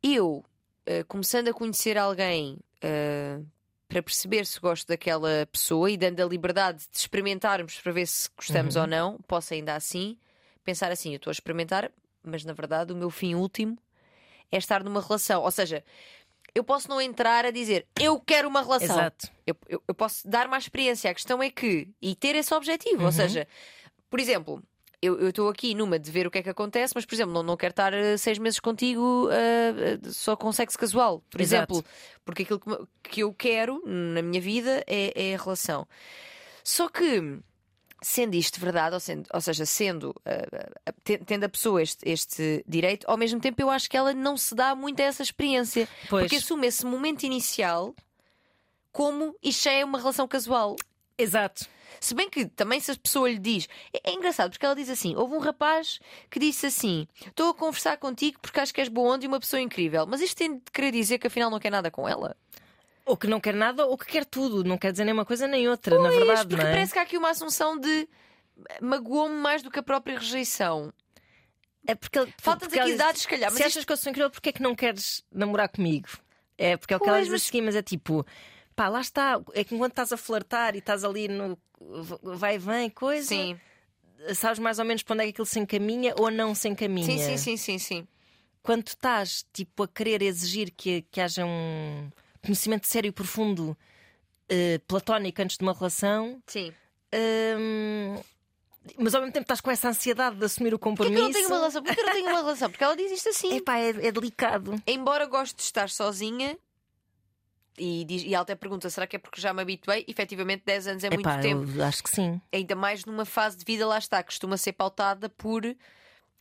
eu, eh, começando a conhecer alguém eh, para perceber se gosto daquela pessoa e dando a liberdade de experimentarmos para ver se gostamos Uhum. ou não, posso ainda assim pensar assim: eu estou a experimentar, mas na verdade o meu fim último é estar numa relação. Ou seja, eu posso não entrar a dizer eu quero uma relação. Exato. Eu, eu- eu posso dar uma experiência. A questão é que. E ter esse objetivo. Ou Uhum. seja, por exemplo, eu estou aqui numa de ver o que é que acontece, mas, por exemplo, não, não quero estar eh, seis meses contigo eh, só com sexo casual. Por Exato. exemplo, porque aquilo que, que eu quero na minha vida é, é a relação. Só que. Sendo isto verdade, ou, sendo- ou seja, sendo te- tendo a pessoa este, este direito, ao mesmo tempo eu acho que ela não se dá muito a essa experiência. Pois, Porque assume esse momento inicial como isto já é uma relação casual. exato. Se bem que também se a pessoa lhe diz. É, é engraçado porque ela diz assim: houve um rapaz que disse assim: Estou a conversar contigo porque acho que és boa onda e uma pessoa incrível. Mas isto tem de querer dizer que afinal não quer nada com ela? Ou que não quer nada, ou que quer tudo. Não quer dizer nem uma coisa nem outra, na Pois, verdade, porque é? parece que há aqui uma assunção de magoou-me mais do que a própria rejeição. É porque ela aqui dados, se calhar, mas Se isto- achas que eu sou incrível, porque é que não queres namorar comigo? É porque é o que ela diz mas- a seguir, mas é tipo, pá, lá está. É que enquanto estás a flertar e estás ali no vai e vem, coisa, Sim. sabes mais ou menos para onde é que aquilo se encaminha ou não se encaminha. Sim, sim, sim, sim, sim. Quando estás tipo a querer exigir que, que haja um conhecimento sério e profundo eh, platónico antes de uma relação, Sim. hum, mas ao mesmo tempo estás com essa ansiedade de assumir o Porquê que compromisso. eu não tenho uma relação? Porquê que eu não tenho uma relação? Porque ela diz isto assim. Epá, é, é delicado. embora goste de estar sozinha, e, diz- e ela até pergunta: será que é porque já me habituei? Efetivamente, 10 anos é muito Epá, tempo. eu acho que sim. Ainda mais numa fase de vida, lá está, costuma ser pautada por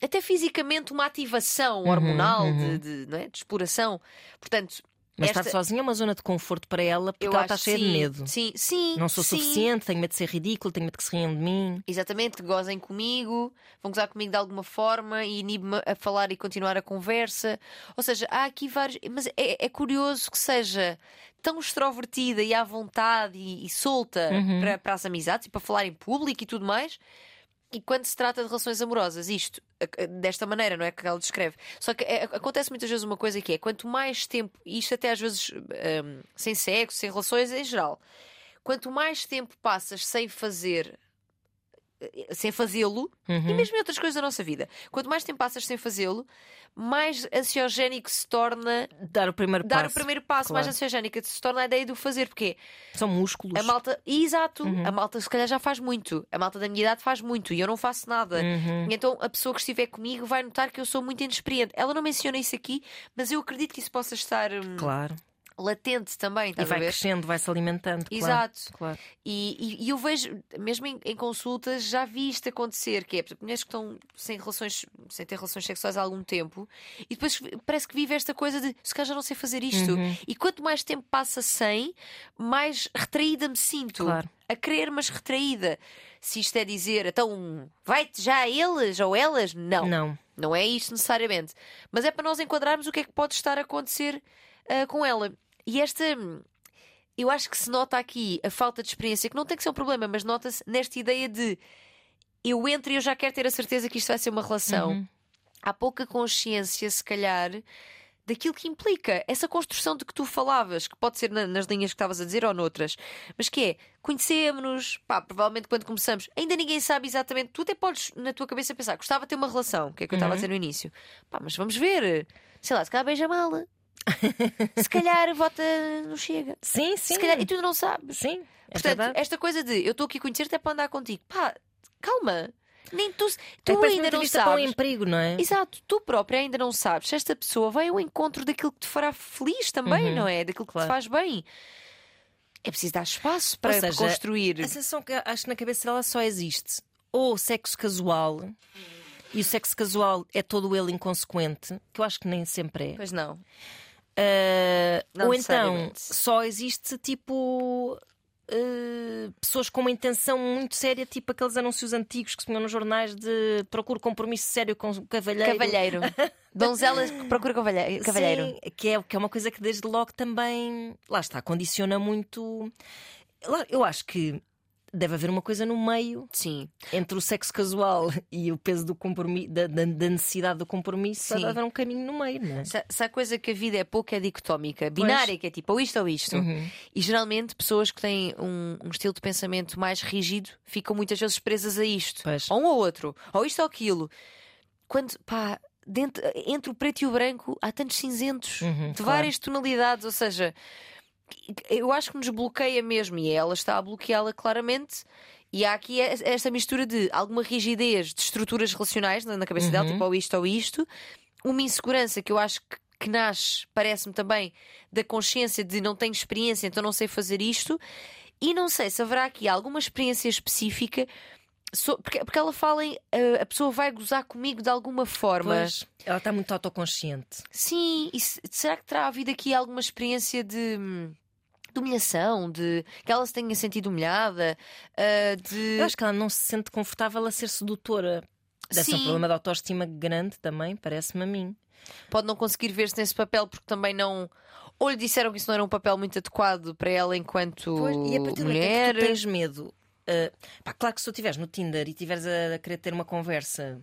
até fisicamente uma ativação Uhum, hormonal uhum. De, de, não é? de exploração. Portanto, Mas esta- estar sozinha é uma zona de conforto para ela porque eu ela está cheia sim, de medo. Sim, sim. Não sou sim. suficiente, tenho medo de ser ridículo, tenho medo que se riam de mim. Exatamente, gozem comigo, vão gozar comigo de alguma forma e inibe-me a falar e continuar a conversa. Ou seja, há aqui vários. Mas é, é curioso que seja tão extrovertida e à vontade e, e solta Uhum. para, para as amizades e para falar em público e tudo mais. E quando se trata de relações amorosas, isto, desta maneira, não é que ela descreve. Só que é, acontece muitas vezes uma coisa que é: quanto mais tempo, isto até às vezes hum, sem sexo, sem relações em geral, quanto mais tempo passas sem fazer sem fazê-lo, e mesmo em outras coisas da nossa vida. Quanto mais tempo passas sem fazê-lo, mais ansiogénico se torna Dar o primeiro dar passo. o primeiro passo, mais claro. ansiogénica se torna a ideia do fazer, porque São músculos. a malta, exato, Uhum. a malta se calhar já faz muito, a malta da minha idade faz muito e eu não faço nada. Uhum. Então a pessoa que estiver comigo vai notar que eu sou muito inexperiente. Ela não menciona isso aqui, mas eu acredito que isso possa estar hum, Claro. Latente também, E vai crescendo, vai se alimentando. claro. Exato. Claro. E, e- e eu vejo, mesmo em, em consultas, já vi isto acontecer, que é mulheres que estão sem relações, sem ter relações sexuais há algum tempo, e depois parece que vive esta coisa de se calhar já não sei fazer isto. Uhum. E quanto mais tempo passa sem, mais retraída me sinto. Claro. A querer, mas retraída. Se isto é dizer, então vai-te já a eles ou elas? Não. Não. Não é isto necessariamente. Mas é para nós enquadrarmos o que é que pode estar a acontecer ah, com ela. E esta. Eu acho que se nota aqui a falta de experiência, que não tem que ser um problema, mas nota-se nesta ideia de eu entro e eu já quero ter a certeza que isto vai ser uma relação. Uhum. Há pouca consciência, se calhar, daquilo que implica essa construção de que tu falavas, que pode ser na- nas linhas que estavas a dizer ou noutras, mas que é conhecemos-nos, pá, provavelmente quando começamos, ainda ninguém sabe exatamente. Tu até podes na tua cabeça pensar, gostava de ter uma relação, que é o que eu estava a Uhum. dizer no início, pá, mas vamos ver, sei lá, se calhar beija mal, se calhar vota no chega, Sim, sim. se calhar, e tu não sabes. Sim. É Portanto, verdade. esta coisa de eu estou aqui a conhecer-te é para andar contigo, pá, calma, nem tu, É tu parece ainda não para um sabes. emprego, não é? Exato, tu própria ainda não sabes se esta pessoa vai ao encontro daquilo que te fará feliz também, Uhum, não é? Daquilo que claro. te faz bem. É preciso dar espaço para seja, construir. A sensação que acho que na cabeça dela só existe ou sexo casual, e o sexo casual é todo ele inconsequente, que eu acho que nem sempre é. Pois não. Não ou então só existe tipo. ah, pessoas com uma intenção muito séria, tipo aqueles anúncios antigos que se punham nos jornais de procura compromisso sério com o cavalheiro. Cavalheiro. Donzela que procura cavalheiro. Sim, que é, que é uma coisa que desde logo também, lá está, condiciona muito. Eu acho que deve haver uma coisa no meio Sim. entre o sexo casual e o peso do compromisso, da, da- da necessidade do compromisso, Sim. deve haver um caminho no meio, não é? Se, se há coisa que a vida é pouco, é dicotómica, binária, que é tipo ou isto ou isto. Uhum. E geralmente pessoas que têm um, um estilo de pensamento mais rígido ficam muitas vezes presas a isto. Pois. Ou um ou outro, ou isto ou aquilo. Quando, pá, dentro- entre o preto e o branco há tantos cinzentos Uhum, de claro. várias tonalidades, ou seja, eu acho que nos bloqueia mesmo e ela está a bloqueá-la claramente. E há aqui esta mistura de alguma rigidez de estruturas relacionais na cabeça dela, Uhum. tipo ou isto ou isto, uma insegurança que eu acho que, que nasce, parece-me também, da consciência de não tenho experiência, então não sei fazer isto. E não sei se haverá aqui alguma experiência específica, so- porque, porque ela fala em eh, a pessoa vai gozar comigo de alguma forma. Pois, ela está muito autoconsciente. Sim, e se- será que terá havido aqui alguma experiência de, hum, de humilhação, de que ela se tenha sentido humilhada, ah, de Eu acho que ela não se sente confortável a ser sedutora. Deve ser um problema de autoestima grande também, parece-me a mim. pode não conseguir ver-se nesse papel porque também não. Ou lhe disseram que isso não era um papel muito adequado para ela enquanto e a partir mulher. que tu tens medo, ah, pá, claro que se tu estiveres no Tinder e estiveres a, a querer ter uma conversa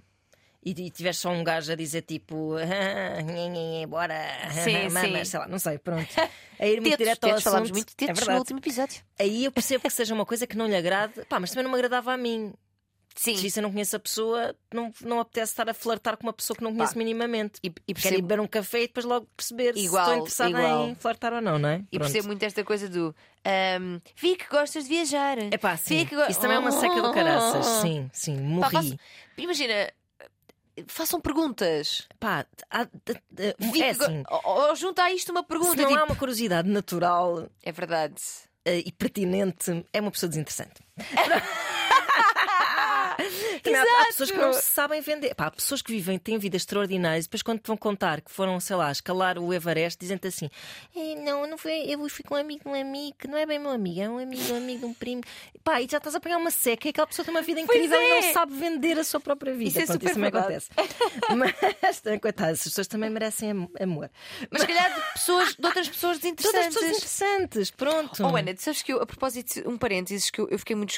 e, e tiveres só um gajo a dizer tipo, ah, bora, Sim, mama, sei lá, não sei, pronto. A ir muito Tetos, direto ao tetos, assunto, muito é tetos no verdade. último episódio. Aí eu percebo que seja uma coisa que não lhe agrade, pá, mas também não me agradava a mim. Sim. Se eu não conheço a pessoa, não, não apetece estar a flertar com uma pessoa que não conheço Pá, minimamente. E, e Quero beber um café e depois logo perceber Igual, se estou interessada igual. em flertar ou não, não é? e percebo muito esta coisa do ahm, vi que gostas de viajar. É pá, sim. Vi que go- Isso também é uma seca do caraças. Sim, sim, Pá, morri. faço- Imagina, façam perguntas. Pá, há- Vi é assim. ou, ou junta a isto uma Se pergunta. não tipo, há uma curiosidade natural É verdade. eh, e pertinente, é uma pessoa desinteressante. Também há- pessoas que não sabem vender. Pá, há pessoas que vivem, têm vidas extraordinárias e depois, quando te vão contar que foram, sei lá, escalar o Everest, dizem-te assim: "Eh, Não, não foi, eu fui com um amigo de um amigo que não é bem meu amigo, é um amigo, um amigo de um primo. Pá, e já estás a pegar uma seca e aquela pessoa tem uma vida incrível e é. não sabe vender a sua própria vida. Isso é Pronto, super também verdade. acontece. Mas, coitadas, as pessoas também merecem am- amor. Mas se calhar de pessoas, de outras pessoas Todas as desinteressantes. pessoas interessantes, pronto. Oh, Ana, sabes que eu, a propósito, um parênteses, que eu, eu fiquei muito.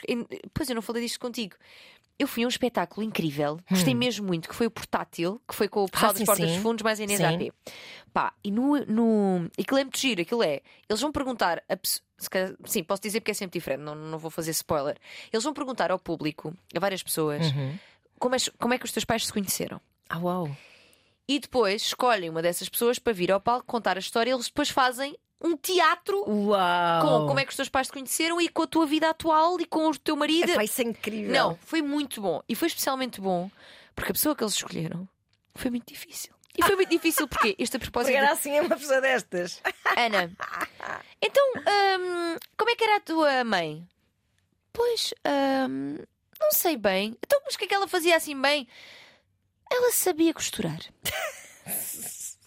Pois eu não falei disto contigo. Eu fui a um espetáculo incrível, gostei mesmo muito, que foi o portátil, que foi com o pessoal Hum. Ah, das sim, Portas sim. dos Fundos, mais a Inês Sim. AP. Pá, e no. no... Aquilo é muito giro, aquilo é. Eles vão perguntar. A... calhar- Sim, posso dizer porque é sempre diferente, não, não vou fazer spoiler. Eles vão perguntar ao público, a várias pessoas, Uhum. como, é, como é que os teus pais se conheceram. Ah, uau. E depois escolhem uma dessas pessoas para vir ao palco contar a história. Eles depois fazem um teatro Uau. com como é que os teus pais te conheceram e com a tua vida atual e com o teu marido. Epá, isso é incrível. Não, foi muito bom. E foi especialmente bom porque a pessoa que eles escolheram foi muito difícil. E foi muito difícil porque este propósito. Porque era assim é uma pessoa destas. Ana, então, hum, como é que era a tua mãe? Pois, hum, não sei bem. Então, mas o que é que ela fazia assim bem? Ela sabia costurar.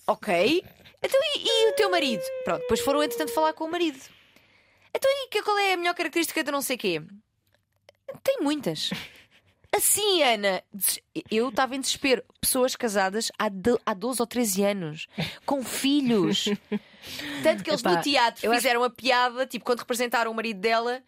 ok. Então, e, e o teu marido? Pronto, depois foram entretanto falar com o marido. Então, e qual é a melhor característica de não sei quê? Tem muitas. Assim, Ana, eu estava em desespero. Pessoas casadas há, do- há 12 ou 13 anos, com filhos. Tanto que eles Epá, no teatro eu acho- fizeram a piada, tipo, quando representaram o marido dela.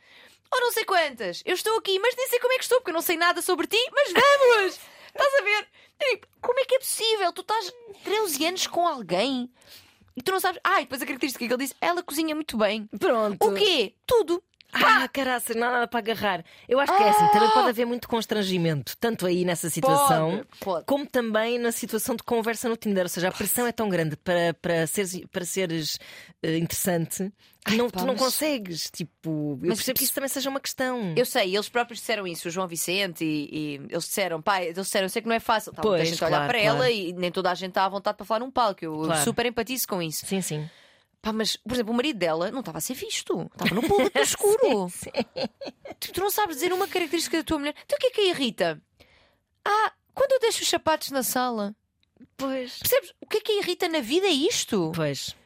Ou não sei quantas, eu estou aqui, mas nem sei como é que estou, porque eu não sei nada sobre ti, mas vamos! Estás a ver? Digo, como é que é possível? Tu estás 13 anos com alguém e tu não sabes. Ah, e depois a característica que ele disse: ela cozinha muito bem. Pronto. O quê? Tudo. Ah, caraças, não há nada para agarrar. Eu acho que é assim, também pode haver muito constrangimento, tanto aí nessa situação, Pode, pode. como também na situação de conversa no Tinder. Ou seja, a pressão é tão grande para, para seres, para seres eh, interessante que não, pá, tu não mas- consegues. Tipo, eu Mas percebo que isso também seja uma questão. Eu sei, eles próprios disseram isso, o João Vicente, e, e eles disseram, pai, eles disseram, eu sei que não é fácil. Tá, Pois, muita gente a olhar claro, para claro. ela e nem toda a gente está à vontade para falar num palco. Eu Claro. super empatizo com isso. Sim, sim. Pá, mas, por exemplo, o marido dela não estava a ser visto. Estava no público no escuro. Tu, tu não sabes dizer uma característica da tua mulher. Então o que é que a irrita? Ah, quando eu deixo os sapatos na sala. Pois. Percebes? O que é que a irrita na vida é isto? Pois.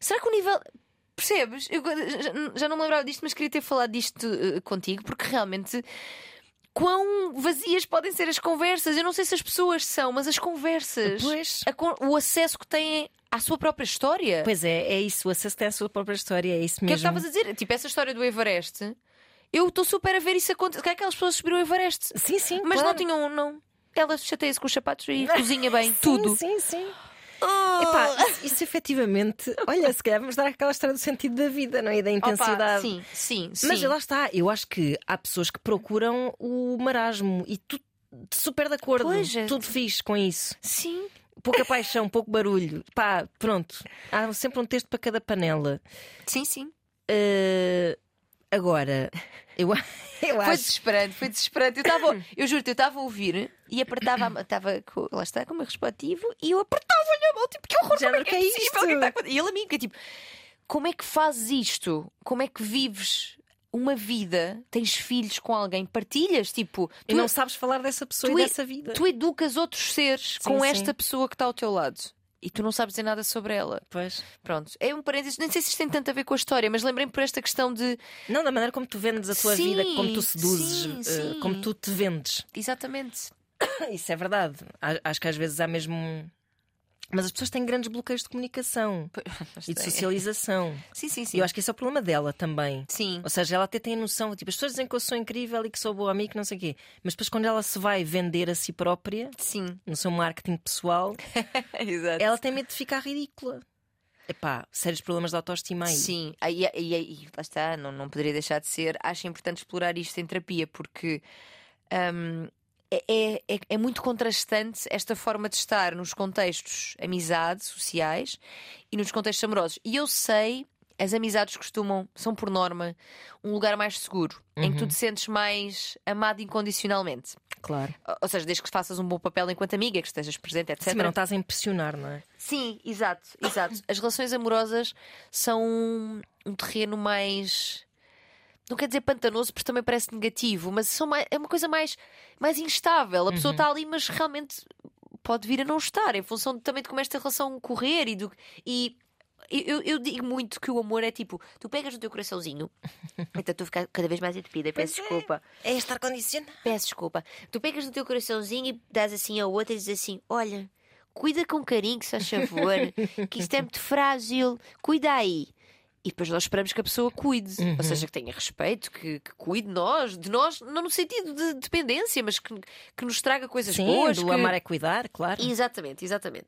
Será que o nível. Percebes? Eu já, já não me lembrava disto, mas queria ter falado disto eh, contigo, porque realmente. Quão vazias podem ser as conversas? Eu não sei se as pessoas são, mas as conversas. Pois. a o acesso que têm à sua própria história. Pois é, é isso. O acesso tem a sua própria história, é isso que é que mesmo. estavas a dizer? Tipo, essa história do Everest, eu estou super a ver isso acontecer. Que é aquelas pessoas subiram o Everest, Sim, sim. mas claro. não tinham, não. Ela chateia-se com os sapatos e cozinha bem, Sim, tudo. Sim, sim. Oh! Epá, isso, isso efetivamente, olha, se calhar vamos dar aquela história do sentido da vida, não é? E da Opa, intensidade. sim, sim, sim. Mas lá está, eu acho que há pessoas que procuram o marasmo e tu super de acordo, Pois é. tudo fixe com isso. Sim. Pouca paixão, pouco barulho. Pá, pronto. Há sempre um texto para cada panela. Sim, sim. Eh, agora, eu, eu Foi acho. desesperante, foi desesperante. Eu, estava, eu juro-te, eu estava a ouvir e apertava, estava lá está, com o meu respectivo e eu apertava-lhe a mão, tipo, que horror, Já como é que é possível? acontecer? E ele a mim, que é tipo, como é que fazes isto? Como é que vives uma vida? Tens filhos com alguém? Partilhas? Tipo, E não sabes falar dessa pessoa tu e- dessa vida. tu educas outros seres Sim, com sim. esta pessoa que está ao teu lado. E tu não sabes dizer nada sobre ela. Pois. Pronto, é um parênteses. Nem sei se isto tem tanto a ver com a história, mas lembrei-me por esta questão de. Não, da maneira como tu vendes a tua Sim, vida, como tu seduzes, sim, eh, sim. como tu te vendes. Exatamente. Isso é verdade. Acho que às vezes há mesmo. Um- Mas as pessoas têm grandes bloqueios de comunicação e de socialização. Sim, sim, E sim. eu acho que esse é o problema dela também. Sim. Ou seja, ela até tem a noção, tipo, as pessoas dizem que eu sou incrível e que sou boa amiga, não sei o quê. Mas depois, quando ela se vai vender a si própria, Sim. no seu marketing pessoal, ela tem medo de ficar ridícula. Epá, sérios problemas de autoestima aí. Sim, aí, aí, aí, lá está, não, não poderia deixar de ser. Acho importante explorar isto em terapia, porque hum, é, é, é- é muito contrastante esta forma de estar nos contextos amizade, sociais e nos contextos amorosos. E eu sei, as amizades costumam, são por norma, um lugar mais seguro, em que tu te sentes mais amado incondicionalmente. Claro. Ou- seja, desde que faças um bom papel enquanto amiga, que estejas presente, etc. Sim, mas não estás a impressionar, não é? Sim, exato, exato. As relações amorosas são um terreno mais. Não quer dizer pantanoso, porque também parece negativo, mas são mais- é uma coisa mais, mais instável. A pessoa está ali, mas realmente pode vir a não estar, em função de- também de como esta relação correr e do. E eu, eu digo muito que o amor é tipo: tu pegas no teu coraçãozinho, então estou a ficar cada vez mais entupida, peço Pois é. desculpa. É estar condicionado. Peço desculpa. Tu pegas no teu coraçãozinho e dás assim a outra e dizes assim: Olha, cuida com carinho, se faz favor, que isto é muito frágil, cuida aí. E depois nós esperamos que a pessoa cuide, Uhum. ou seja, que tenha respeito, que, que cuide de nós, de nós, não no sentido de dependência, mas que, que nos traga coisas Sim, boas. do que... amar é cuidar, claro. Exatamente, exatamente.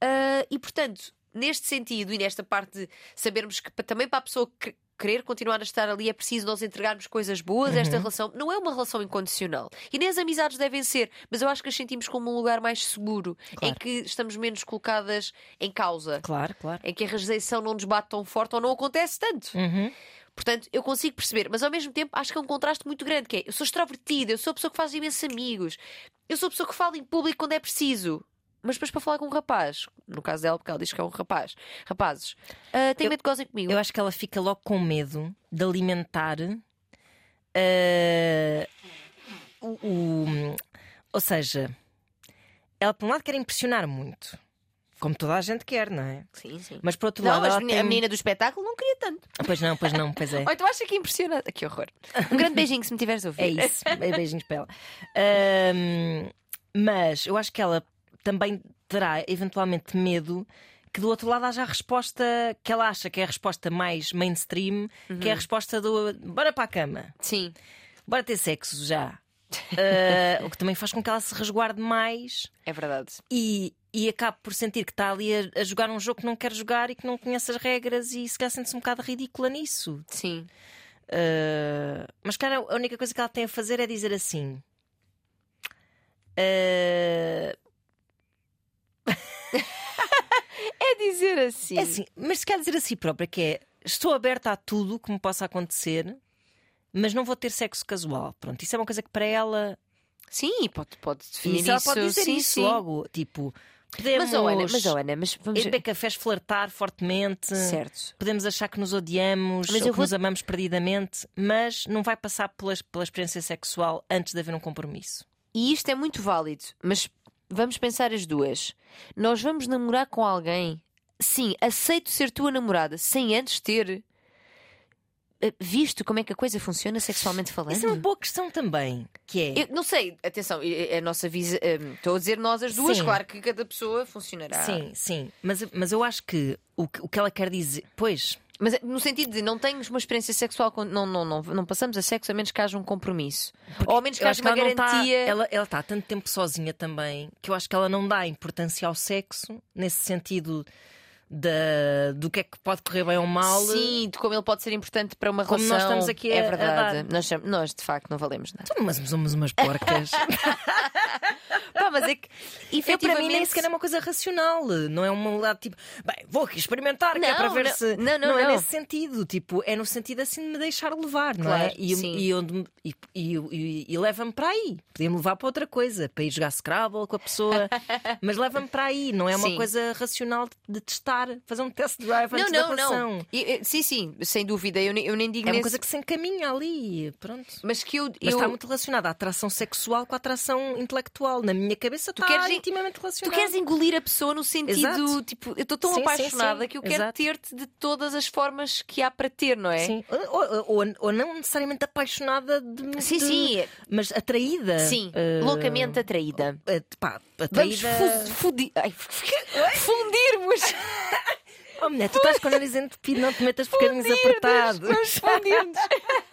Ah, e portanto, neste sentido e nesta parte de sabermos que também para a pessoa que- querer continuar a estar ali é preciso nós entregarmos coisas boas esta Uhum. relação. Não é uma relação incondicional. E nem as amizades devem ser, mas eu acho que as sentimos como um lugar mais seguro, em Claro. que estamos menos colocadas em causa. Claro, claro. Em que a rejeição não nos bate tão forte ou não acontece tanto. Uhum. Portanto, eu consigo perceber, mas ao mesmo tempo acho que é um contraste muito grande, que é eu sou extrovertida, eu sou a pessoa que faz imensos amigos, eu sou a pessoa que fala em público quando é preciso. Mas depois para falar com um rapaz, no caso dela, porque ela diz que é um rapaz, rapazes, ah, tem medo que gozem comigo. Eu acho que ela fica logo com medo de alimentar eh, o, o- Ou seja, ela por um lado quer impressionar muito. Como toda a gente quer, não é? Sim, sim. Mas por outro Não, lado, ela tem... a menina do espetáculo não queria tanto. Pois não, pois não, pois é. Ou então acha que impressiona. Que horror. Um grande beijinho se me tiveres a ouvir. É isso, é beijinhos para ela. Mas eu acho que ela também terá eventualmente medo que do outro lado haja a resposta que ela acha que é a resposta mais mainstream, que é a resposta do bora para a cama, Sim. bora ter sexo já. Ah, o que também faz com que ela se resguarde mais É verdade. e, e acabe por sentir que está ali a, a jogar um jogo que não quer jogar e que não conhece as regras e se calhar sente-se um bocado ridícula nisso. Sim. Uh, mas, cara, a única coisa que ela tem a fazer é dizer assim. uh, É dizer assim. é assim, mas se quer dizer a si própria que é estou aberta a tudo que me possa acontecer, mas não vou ter sexo casual. Pronto, isso é uma coisa que para ela. Sim, pode, pode definir isso ela pode dizer sim, isso sim. logo. Tipo, podemos Mas, oh, Ana, mas, oh, Ana, mas vamos. ir beber cafés, flertar fortemente. Certo. Podemos achar que nos odiamos Mas ou eu que vou- nos amamos perdidamente, mas não vai passar pela, pela experiência sexual antes de haver um compromisso. E isto é muito válido, mas vamos pensar as duas. Nós vamos namorar com alguém. Sim, aceito ser tua namorada sem antes ter eh, visto como é que a coisa funciona sexualmente falando. Isso é uma boa questão também, que é. Eu não sei, atenção, é- é a nossa visa. eh, Estou a dizer nós as duas, Sim. claro que cada pessoa funcionará. Sim, sim, mas, mas eu acho que o, que o que ela quer dizer. Pois, Mas é no sentido de não tens uma experiência sexual, com, não, não, não, não passamos a sexo a menos que haja um compromisso. Ou ao menos que haja que uma ela não garantia. está. Ela, ela está há tanto tempo sozinha também que eu acho que ela não dá importância ao sexo nesse sentido da, do que é que pode correr bem ou mal. Sim, de como ele pode ser importante para uma Como nós relação. estamos aqui é a- a verdade. dar. Nós, nós, de facto, não valemos nada. Então, Mas somos umas porcas. Pá, mas é que Eu, para mim, nem efetivamente. sequer é uma coisa racional. Não é um lado tipo, bem, vou aqui experimentar, que é Não, para ver não, se. não, não, é não. nesse sentido. Tipo, é no sentido assim de me deixar levar, não é? Claro, E, e, onde, e, e, e- leva-me para aí. Podia-me levar para outra coisa, para ir jogar Scrabble com a pessoa. mas leva-me para aí. Não é uma Sim. coisa racional de, de fazer um test drive Não, antes da não, relação. não. E, e, sim, sim, sem dúvida. Eu, nem- eu nem digo É uma nesse- coisa que se encaminha ali. Pronto. Mas que eu. Mas eu... está muito relacionada a atração sexual com a atração intelectual. Na minha cabeça está queres en- intimamente Tu relacionada. queres engolir a pessoa no sentido, Exato. tipo, eu estou tão Sim, sim, apaixonada sim. que eu quero ter-te de todas as formas que há para ter, não é? Sim. Ou, ou- ou- não necessariamente apaixonada de. Sim, de- sim. Mas atraída. Sim, Eh, loucamente atraída. eh, pá, atraída. fu- fudi- ai, fundirmos. Oh, mulher, tu estás com o nariz entupido, não te metas bocadinhos apertados. Vamos fundir-nos.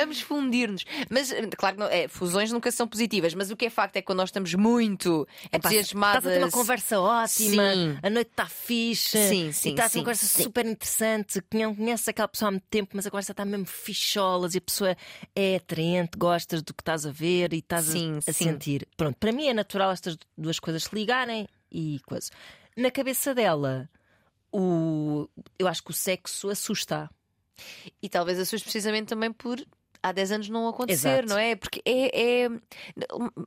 Vamos fundir-nos. Mas, eh, claro que não, é, fusões nunca são positivas, mas o que é facto é que quando nós estamos muito entusiasmadas. Estás a ter uma conversa ótima, Sim. a noite está fixe, Sim, sim, e estás a ter uma conversa sim. super interessante, que não conheces aquela pessoa há muito tempo, mas a conversa está mesmo ficholas e a pessoa é atraente, gostas do que estás a ver e estás a- Sim, a, sim. sentir. Pronto, para mim é natural estas duas coisas se ligarem e coisa. Na cabeça dela, o... eu acho que o sexo assusta. E talvez assuste precisamente também por há 10 anos não acontecer, Exato. não é? Porque é, é-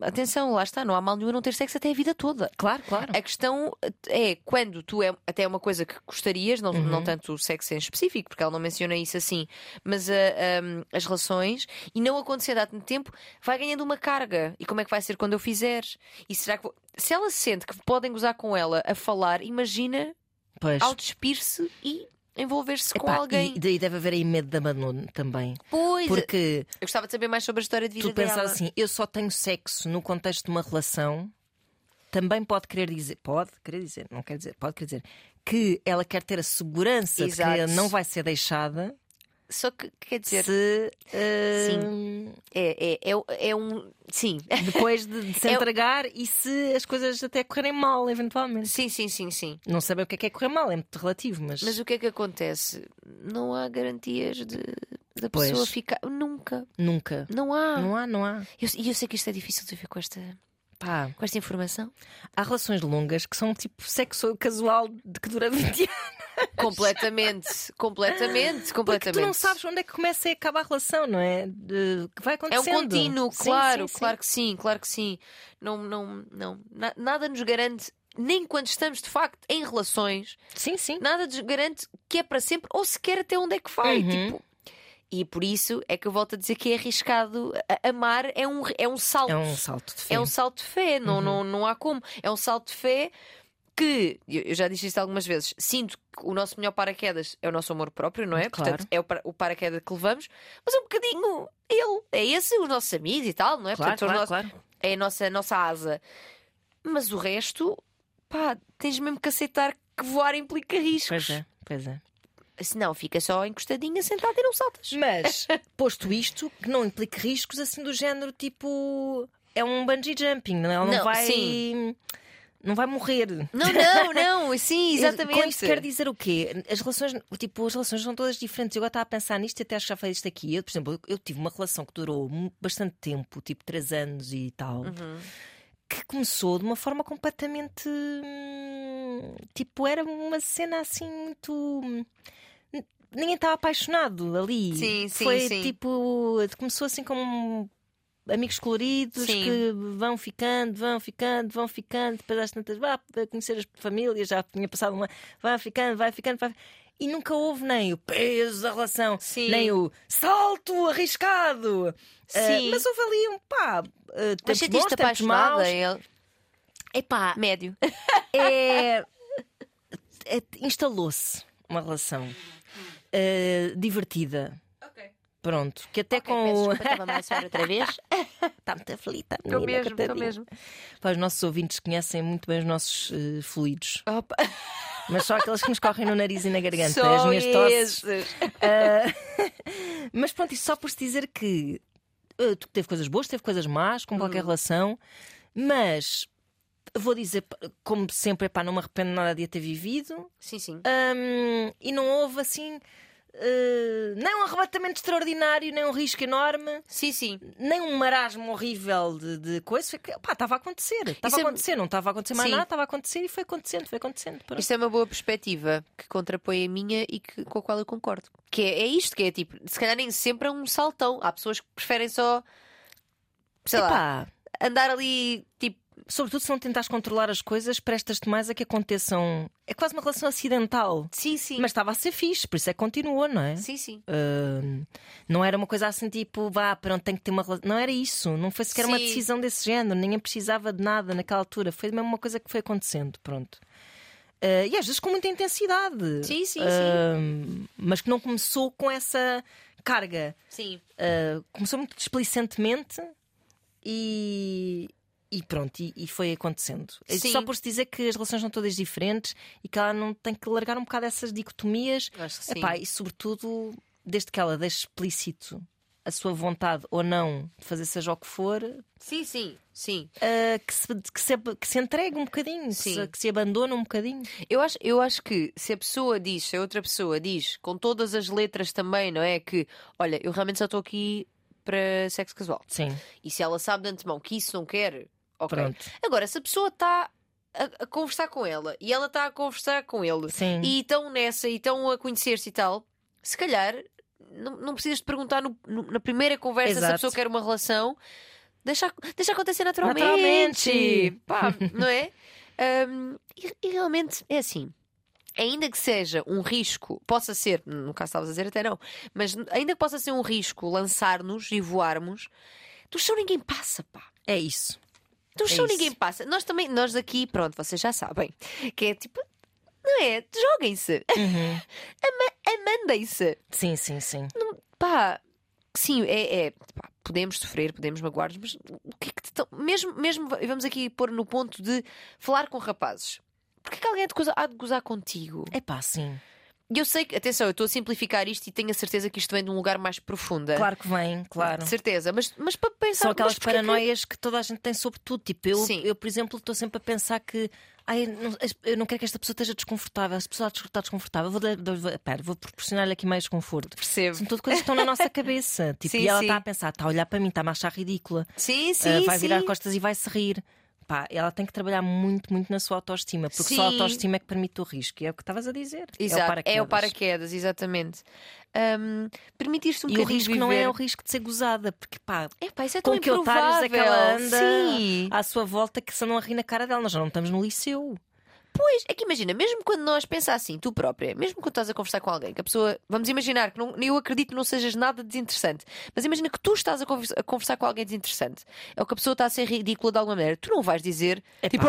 Atenção, lá está, não há mal nenhum não ter sexo até a vida toda. Claro, claro. A questão é quando tu é até uma coisa que gostarias, não, Uhum. não tanto o sexo em específico, porque ela não menciona isso assim, mas a- a- as relações, e não acontecendo há tanto tempo, vai ganhando uma carga. E como é que vai ser quando eu fizer? E será que vou- se ela sente que podem gozar com ela a falar, imagina Pois. ao despir-se e envolver-se com alguém. E daí deve haver aí medo de abandono também. Pois, Porque eu gostava de saber mais sobre a história de vida tu pensar dela. assim, eu só tenho sexo no contexto de uma relação, também pode querer dizer, pode querer dizer, não quer dizer, pode querer dizer que ela quer ter a segurança Exato. de que não vai ser deixada. Só que, quer dizer, Se, uh, é, é, é, é um. Sim. depois de, de se É entregar e se as coisas até correrem mal, eventualmente. Sim, sim, sim, sim. Não saber o que é que é correr mal, é muito relativo, mas, Mas o que é que acontece? Não há garantias de da Pois. pessoa ficar. Nunca. nunca. Não há. Não há, não há. Eu- E eu, sei que isto é difícil de ver com esta, Pá, com esta informação. há relações longas que são tipo sexo casual de que dura 20 anos. Completamente. completamente. Porque Completamente. tu não sabes onde é que começa e acaba a relação, não é? De- que vai É um contínuo, claro, sim, sim. claro que sim, claro que sim. Não, não, não. Na- nada nos garante, nem quando estamos de facto em relações, Sim, sim. nada nos garante que é para sempre ou sequer até onde é que vai. Uhum. Tipo. E por isso é que eu volto a dizer que é arriscado. A- Amar é um, é um salto. É um salto de fé. É um salto de fé, não, não, não há como. É um salto de fé que, eu já disse isto algumas vezes, sinto que o nosso melhor paraquedas é o nosso amor próprio, não é? Claro. Portanto, é o, para- o paraquedas que levamos, mas é um bocadinho ele. É esse, os nossos amigos e tal, não é? Claro, Portanto, claro, nossos- claro. É a nossa, a nossa asa. Mas o resto, pá, tens mesmo que aceitar que voar implica riscos. Pois é, pois é. Senão fica só encostadinha, sentada e não saltas. Mas, posto isto, que não implique riscos assim do género tipo. É um bungee jumping, não é? Ela não, Não, vai. sim. Não vai morrer. Não, não, não, sim, exatamente. Com isto quer dizer o quê? As relações, tipo, as relações são todas diferentes. Eu agora estava a pensar nisto e até acho que já falei isto aqui. Eu, por exemplo, eu, tive uma relação que durou bastante tempo, tipo 3 anos e tal, Uhum. que começou de uma forma completamente. hum, Tipo, era uma cena assim muito. Ninguém estava apaixonado ali. Sim, sim, Foi sim. tipo. Começou assim como amigos coloridos Sim. que vão ficando, vão ficando, vão ficando, depois às tantas, vá conhecer as famílias, já tinha passado uma, vai ficando, vai ficando, vai... e nunca houve nem o peso da relação, Sim. nem o salto arriscado. Ah, Sim. mas houve ali um pá, Mas tempos bons, sentiste tempos apaixonada? maus. Ele... Epá, Médio. é, é- instalou-se uma relação ah, divertida. Pronto, que até com o. estava mais outra vez. Está muito aflita. Estou mesmo, estou mesmo. Pá, os nossos ouvintes conhecem muito bem os nossos eh, fluidos, Opa, mas só aqueles que nos correm no nariz e na garganta, só as minhas tosses. esses. Ah, mas pronto, isso só por se dizer que eh, tu teve coisas boas, teve coisas más, Hum. qualquer relação, mas vou dizer, como sempre, pá, não me arrependo nada de a ter vivido Sim, sim. Hum, e não houve assim. eh, nem um arrebatamento extraordinário, nem um risco enorme Sim, sim. nem um marasmo horrível de, de. Foi que, pá, estava a acontecer. Estava a é- acontecer, não estava a acontecer mais Sim. nada, estava a acontecer e foi acontecendo, foi acontecendo. Pronto. Isto é uma boa perspectiva que contrapõe a minha e que- com a qual eu concordo. Que é, é isto, que é tipo, se calhar nem sempre é um saltão. Há pessoas que preferem só, sei lá, Epá, andar ali, tipo, sobretudo se não tentares controlar as coisas, prestas-te mais a que aconteçam. É quase uma relação acidental. sim, sim. Mas estava a ser fixe, por isso é que continua, não é? Sim, sim. Hum, não era uma coisa assim tipo, vá, pronto, tem que ter uma relação. Não era isso, não foi sequer uma Sim. decisão desse género, ninguém precisava de nada naquela altura, foi mesmo uma coisa que foi acontecendo, pronto. Uh, e às vezes com muita intensidade. Sim, sim, Hum, Mas que não começou com essa carga. Sim. Uh, começou muito displicentemente e. E pronto, e, e foi acontecendo. Sim. Só por se dizer que as relações são todas diferentes e que ela não tem que largar um bocado essas dicotomias Acho que sim. Epá, e sobretudo, desde que ela deixe explícito a sua vontade ou não de fazer seja o que for, Sim, sim, sim. ah, que, se, que, se, que se entregue um bocadinho, que Sim. se, que se abandone um bocadinho. Eu acho, eu acho que se a pessoa diz, se a outra pessoa diz, com todas as letras também, não é? Que, olha, eu realmente só estou aqui para sexo casual. Sim, E se ela sabe de antemão que isso não quer, ok. pronto. Agora, se a pessoa está a, a conversar com ela e ela está a conversar com ele Sim. e estão nessa e estão a conhecer-se e tal, se calhar não, não precisas de perguntar no- no- na primeira conversa se a Exato. pessoa quer uma relação. Deixa, deixa acontecer naturalmente. Naturalmente. Pá, não é? Hum, e, e realmente é assim. Ainda que seja um risco, possa ser, no caso estavas a dizer até não, mas ainda que possa ser um risco lançar-nos e voarmos, do chão ninguém passa, pá. É isso. Do É chão isso. ninguém passa. Nós também, nós aqui, pronto, vocês já sabem, que é tipo, não é? Joguem-se, Uhum. amandem-se. Sim, sim, sim. Pá, sim, é. é pá, podemos sofrer, podemos magoar-nos, mas o que é que te tão- mesmo, mesmo, vamos aqui pôr no ponto de falar com rapazes. Porquê que alguém há de gozar, há de gozar contigo? É pá, sim. E eu sei que, atenção, eu estou a simplificar isto e tenho a certeza que isto vem de um lugar mais profunda. Claro que vem, claro. De certeza, mas, mas para pensar São aquelas mas porquê que- paranoias que... toda a gente tem sobre tudo. Tipo, eu, Sim. eu por exemplo, estou sempre a pensar que. Ai, não- eu não quero que esta pessoa esteja desconfortável. Se a pessoa está desconfortável, vou, vou, pera, vou proporcionar-lhe aqui mais conforto. Percebo. São tudo coisas que estão na nossa cabeça. Tipo, Sim, e ela sim. está a pensar, está a olhar para mim, está a achar ridícula. Sim, sim, Ah, vai sim. virar costas e vai se rir. Pá, ela tem que trabalhar muito, muito na sua autoestima, porque só a Sim. autoestima é que permite o risco. E é o que estavas a dizer. Exato, É o paraquedas. é o paraquedas, exatamente. Hum, Permitir-se um E o bocadinho risco viver. não é o risco de ser gozada, porque pá, É pá, isso é com tão que otários é que ela anda Sim. à sua volta que se não a rir na cara dela. Nós já não estamos no liceu. Pois, é que imagina, mesmo quando nós pensar assim, tu própria, mesmo quando estás a conversar com alguém, que a pessoa, vamos imaginar que não, eu acredito que não sejas nada desinteressante, mas imagina que tu estás a conversa- a conversar, com alguém desinteressante, é o que a pessoa está a ser ridícula de alguma maneira, tu não vais dizer Epá. tipo,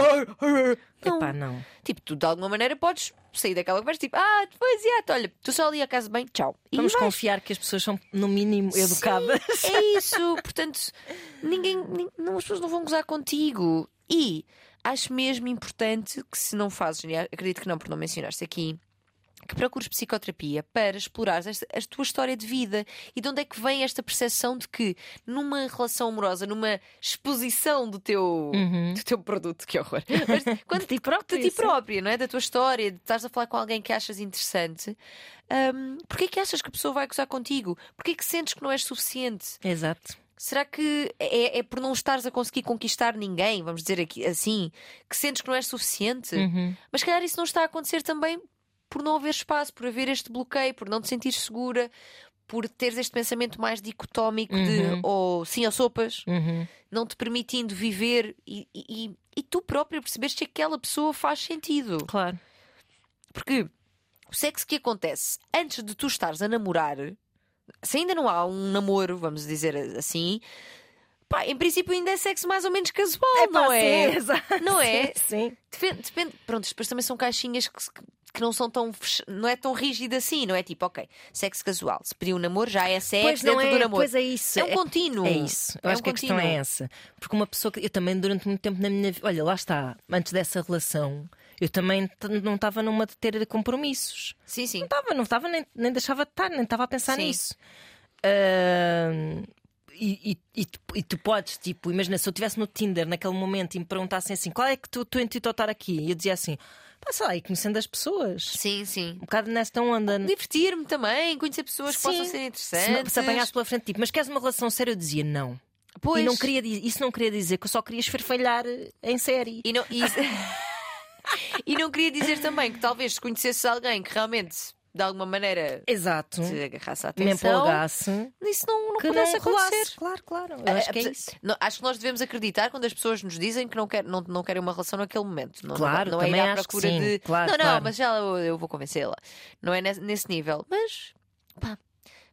não. Epá, não. tipo, tu de alguma maneira podes sair daquela conversa, tipo, ah, depois, já, olha, tu só ali a casa bem, tchau. Vamos vais. confiar que as pessoas são, no mínimo, educadas. É isso, portanto, ninguém, nin- não, as pessoas não vão gozar contigo. E acho mesmo importante que, se não fazes, e acredito que não, porque não mencionaste aqui, que procures psicoterapia para explorar a tua história de vida e de onde é que vem esta percepção de que numa relação amorosa, numa exposição do teu, do teu produto, que horror, mas quando De ti própria, de ti própria, não é? Da tua história, de estás a falar com alguém que achas interessante, hum, porquê que achas que a pessoa vai gozar contigo? Porquê que sentes que não és suficiente? Exato. Será que é, é por não estares a conseguir conquistar ninguém, vamos dizer aqui assim, que sentes que não és suficiente? Uhum. Mas se calhar isso não está a acontecer também por não haver espaço, por haver este bloqueio, por não te sentir segura, por teres este pensamento mais dicotómico de Uhum. ou sim ou sopas, Uhum. não te permitindo viver e, e, e- tu própria percebes que aquela pessoa faz sentido. Claro. Porque o sexo que acontece antes de tu estares a namorar, se ainda não há um namoro, vamos dizer assim, pá, em princípio ainda é sexo mais ou menos casual, não Epá, é? sim, exato. Não é? Sim, sim. Depende, depende. Pronto, depois também são caixinhas que, que não são tão não é tão rígido assim, não é tipo, ok, sexo casual. Se pediu um namoro, já é sexo dentro é, do namoro. pois é isso. É um contínuo. É isso. Eu É acho um que a questão é essa. Porque uma pessoa que eu também, durante muito tempo na minha vida, olha, lá está, antes dessa relação, eu também não estava numa de ter compromissos. Sim, sim. Não estava, não estava, nem, nem deixava de estar, nem estava a pensar Sim. nisso. Ahm, e, e, e, tu, e tu podes, tipo, imagina se eu estivesse no Tinder naquele momento e me perguntassem assim: qual é que tu, tu intuito estar aqui? E eu dizia assim: sei lá, e conhecendo as pessoas. Sim, sim. Um bocado nesta onda. Divertir-me também, conhecer pessoas que Sim. possam ser Se, interessantes. se apanhasse pela frente, tipo, mas queres uma relação séria? Eu dizia não. Pois. E não queria, isso não queria dizer que eu só queria esferfalhar em série. E não, e... e não queria dizer também que talvez se conhecesses alguém que realmente de alguma maneira Exato. te agarrasse Me atenção, empolgasse. isso não, não pudesse não rolasse. acontecer. Claro, claro. Eu acho que é isso. não, acho que nós devemos acreditar quando as pessoas nos dizem que não, quer, não, não querem uma relação naquele momento. Não, Claro, não, não é ir também à acho que procura de. Claro, não, não, claro. mas já eu, eu vou convencê-la. Não é nesse, nesse nível. Mas pá,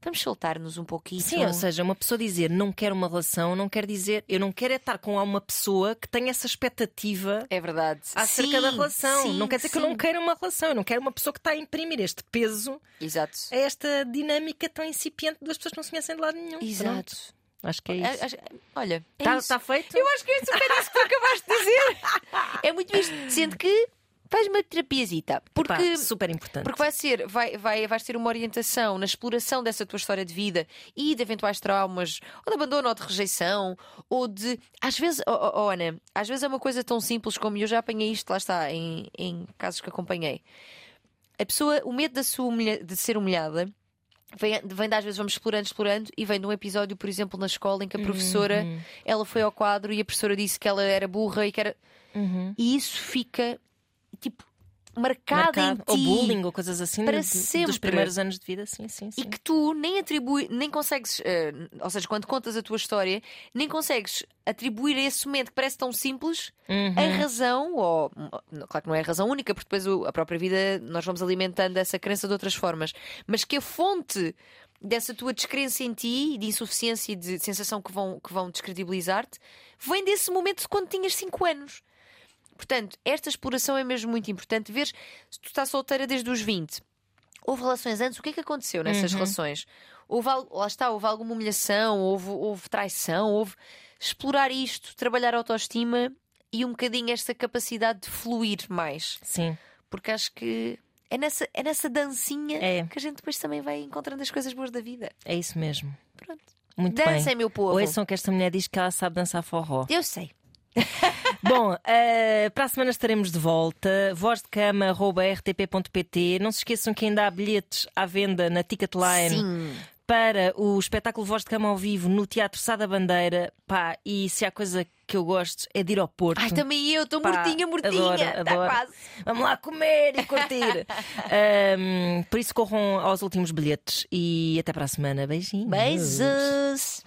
vamos soltar-nos um pouquinho. Sim, ou seja, uma pessoa dizer não quer uma relação não quer dizer eu não quero é estar com uma pessoa que tenha essa expectativa É verdade. acerca Sim, da relação. sim, não quer dizer que eu não sim. quero uma relação, eu não quero uma pessoa que está a imprimir este peso Exato. a esta dinâmica tão incipiente das pessoas que não se conhecem de lado nenhum. Exato. Pronto. Acho que é isso. acho- Olha, é Está isso. feito? Eu acho que é super isso que tu acabaste de dizer. é muito isto. Sendo que faz uma terapiazita. Porque. Super importante. Porque vai ser, vai, vai, vais ter uma orientação na exploração dessa tua história de vida e de eventuais traumas, ou de abandono, ou de rejeição, ou de. Às vezes, oh, oh, oh, Ana, às vezes é uma coisa tão simples como eu já apanhei isto, lá está, em, em casos que acompanhei. A pessoa, o medo da sua humilha- de ser humilhada. Vem, vem de, às vezes vamos explorando, explorando e vem de um episódio, por exemplo, na escola em que a professora Uhum. ela foi ao quadro e a professora disse que ela era burra e que era. Uhum. E isso fica tipo marcado, Marcado. em Ou ti. bullying ou coisas assim para de- dos sempre. primeiros anos de vida, sim, sim, sim. E que tu nem atribui, nem consegues, eh, ou seja, quando contas a tua história, nem consegues atribuir a esse momento que parece tão simples Uhum. a razão, ou claro que não é a razão única, porque depois a própria vida nós vamos alimentando essa crença de outras formas, mas que a fonte dessa tua descrença em ti, de insuficiência e de sensação que vão, que vão descredibilizar-te, vem desse momento de quando tinhas 5 anos. Portanto, esta exploração é mesmo muito importante. Ver se tu estás solteira desde os 20. Houve relações antes, o que é que aconteceu nessas Uhum. relações? Houve, lá está, houve alguma humilhação, houve, houve traição, houve explorar isto, trabalhar a autoestima e um bocadinho esta capacidade de fluir mais. Sim. Porque acho que é nessa, é nessa dancinha É. que a gente depois também vai encontrando as coisas boas da vida. É isso mesmo. Pronto. Muito Dancem, bem. meu povo. Ouçam que esta mulher diz que ela sabe dançar forró. Eu sei. Bom, eh, para a semana estaremos de volta. vozdecama.rtp.pt. Não se esqueçam que ainda há bilhetes à venda na Ticketline Sim. para o espetáculo Voz de Cama ao vivo no Teatro Sá da Bandeira. Pá, e se há coisa que eu gosto é de ir ao Porto. Ai, também eu, estou mortinha, mortinha. adoro, Está adoro. quase. Vamos lá comer e curtir. Ahm, por isso corram aos últimos bilhetes e até para a semana. Beijinhos. Beijos.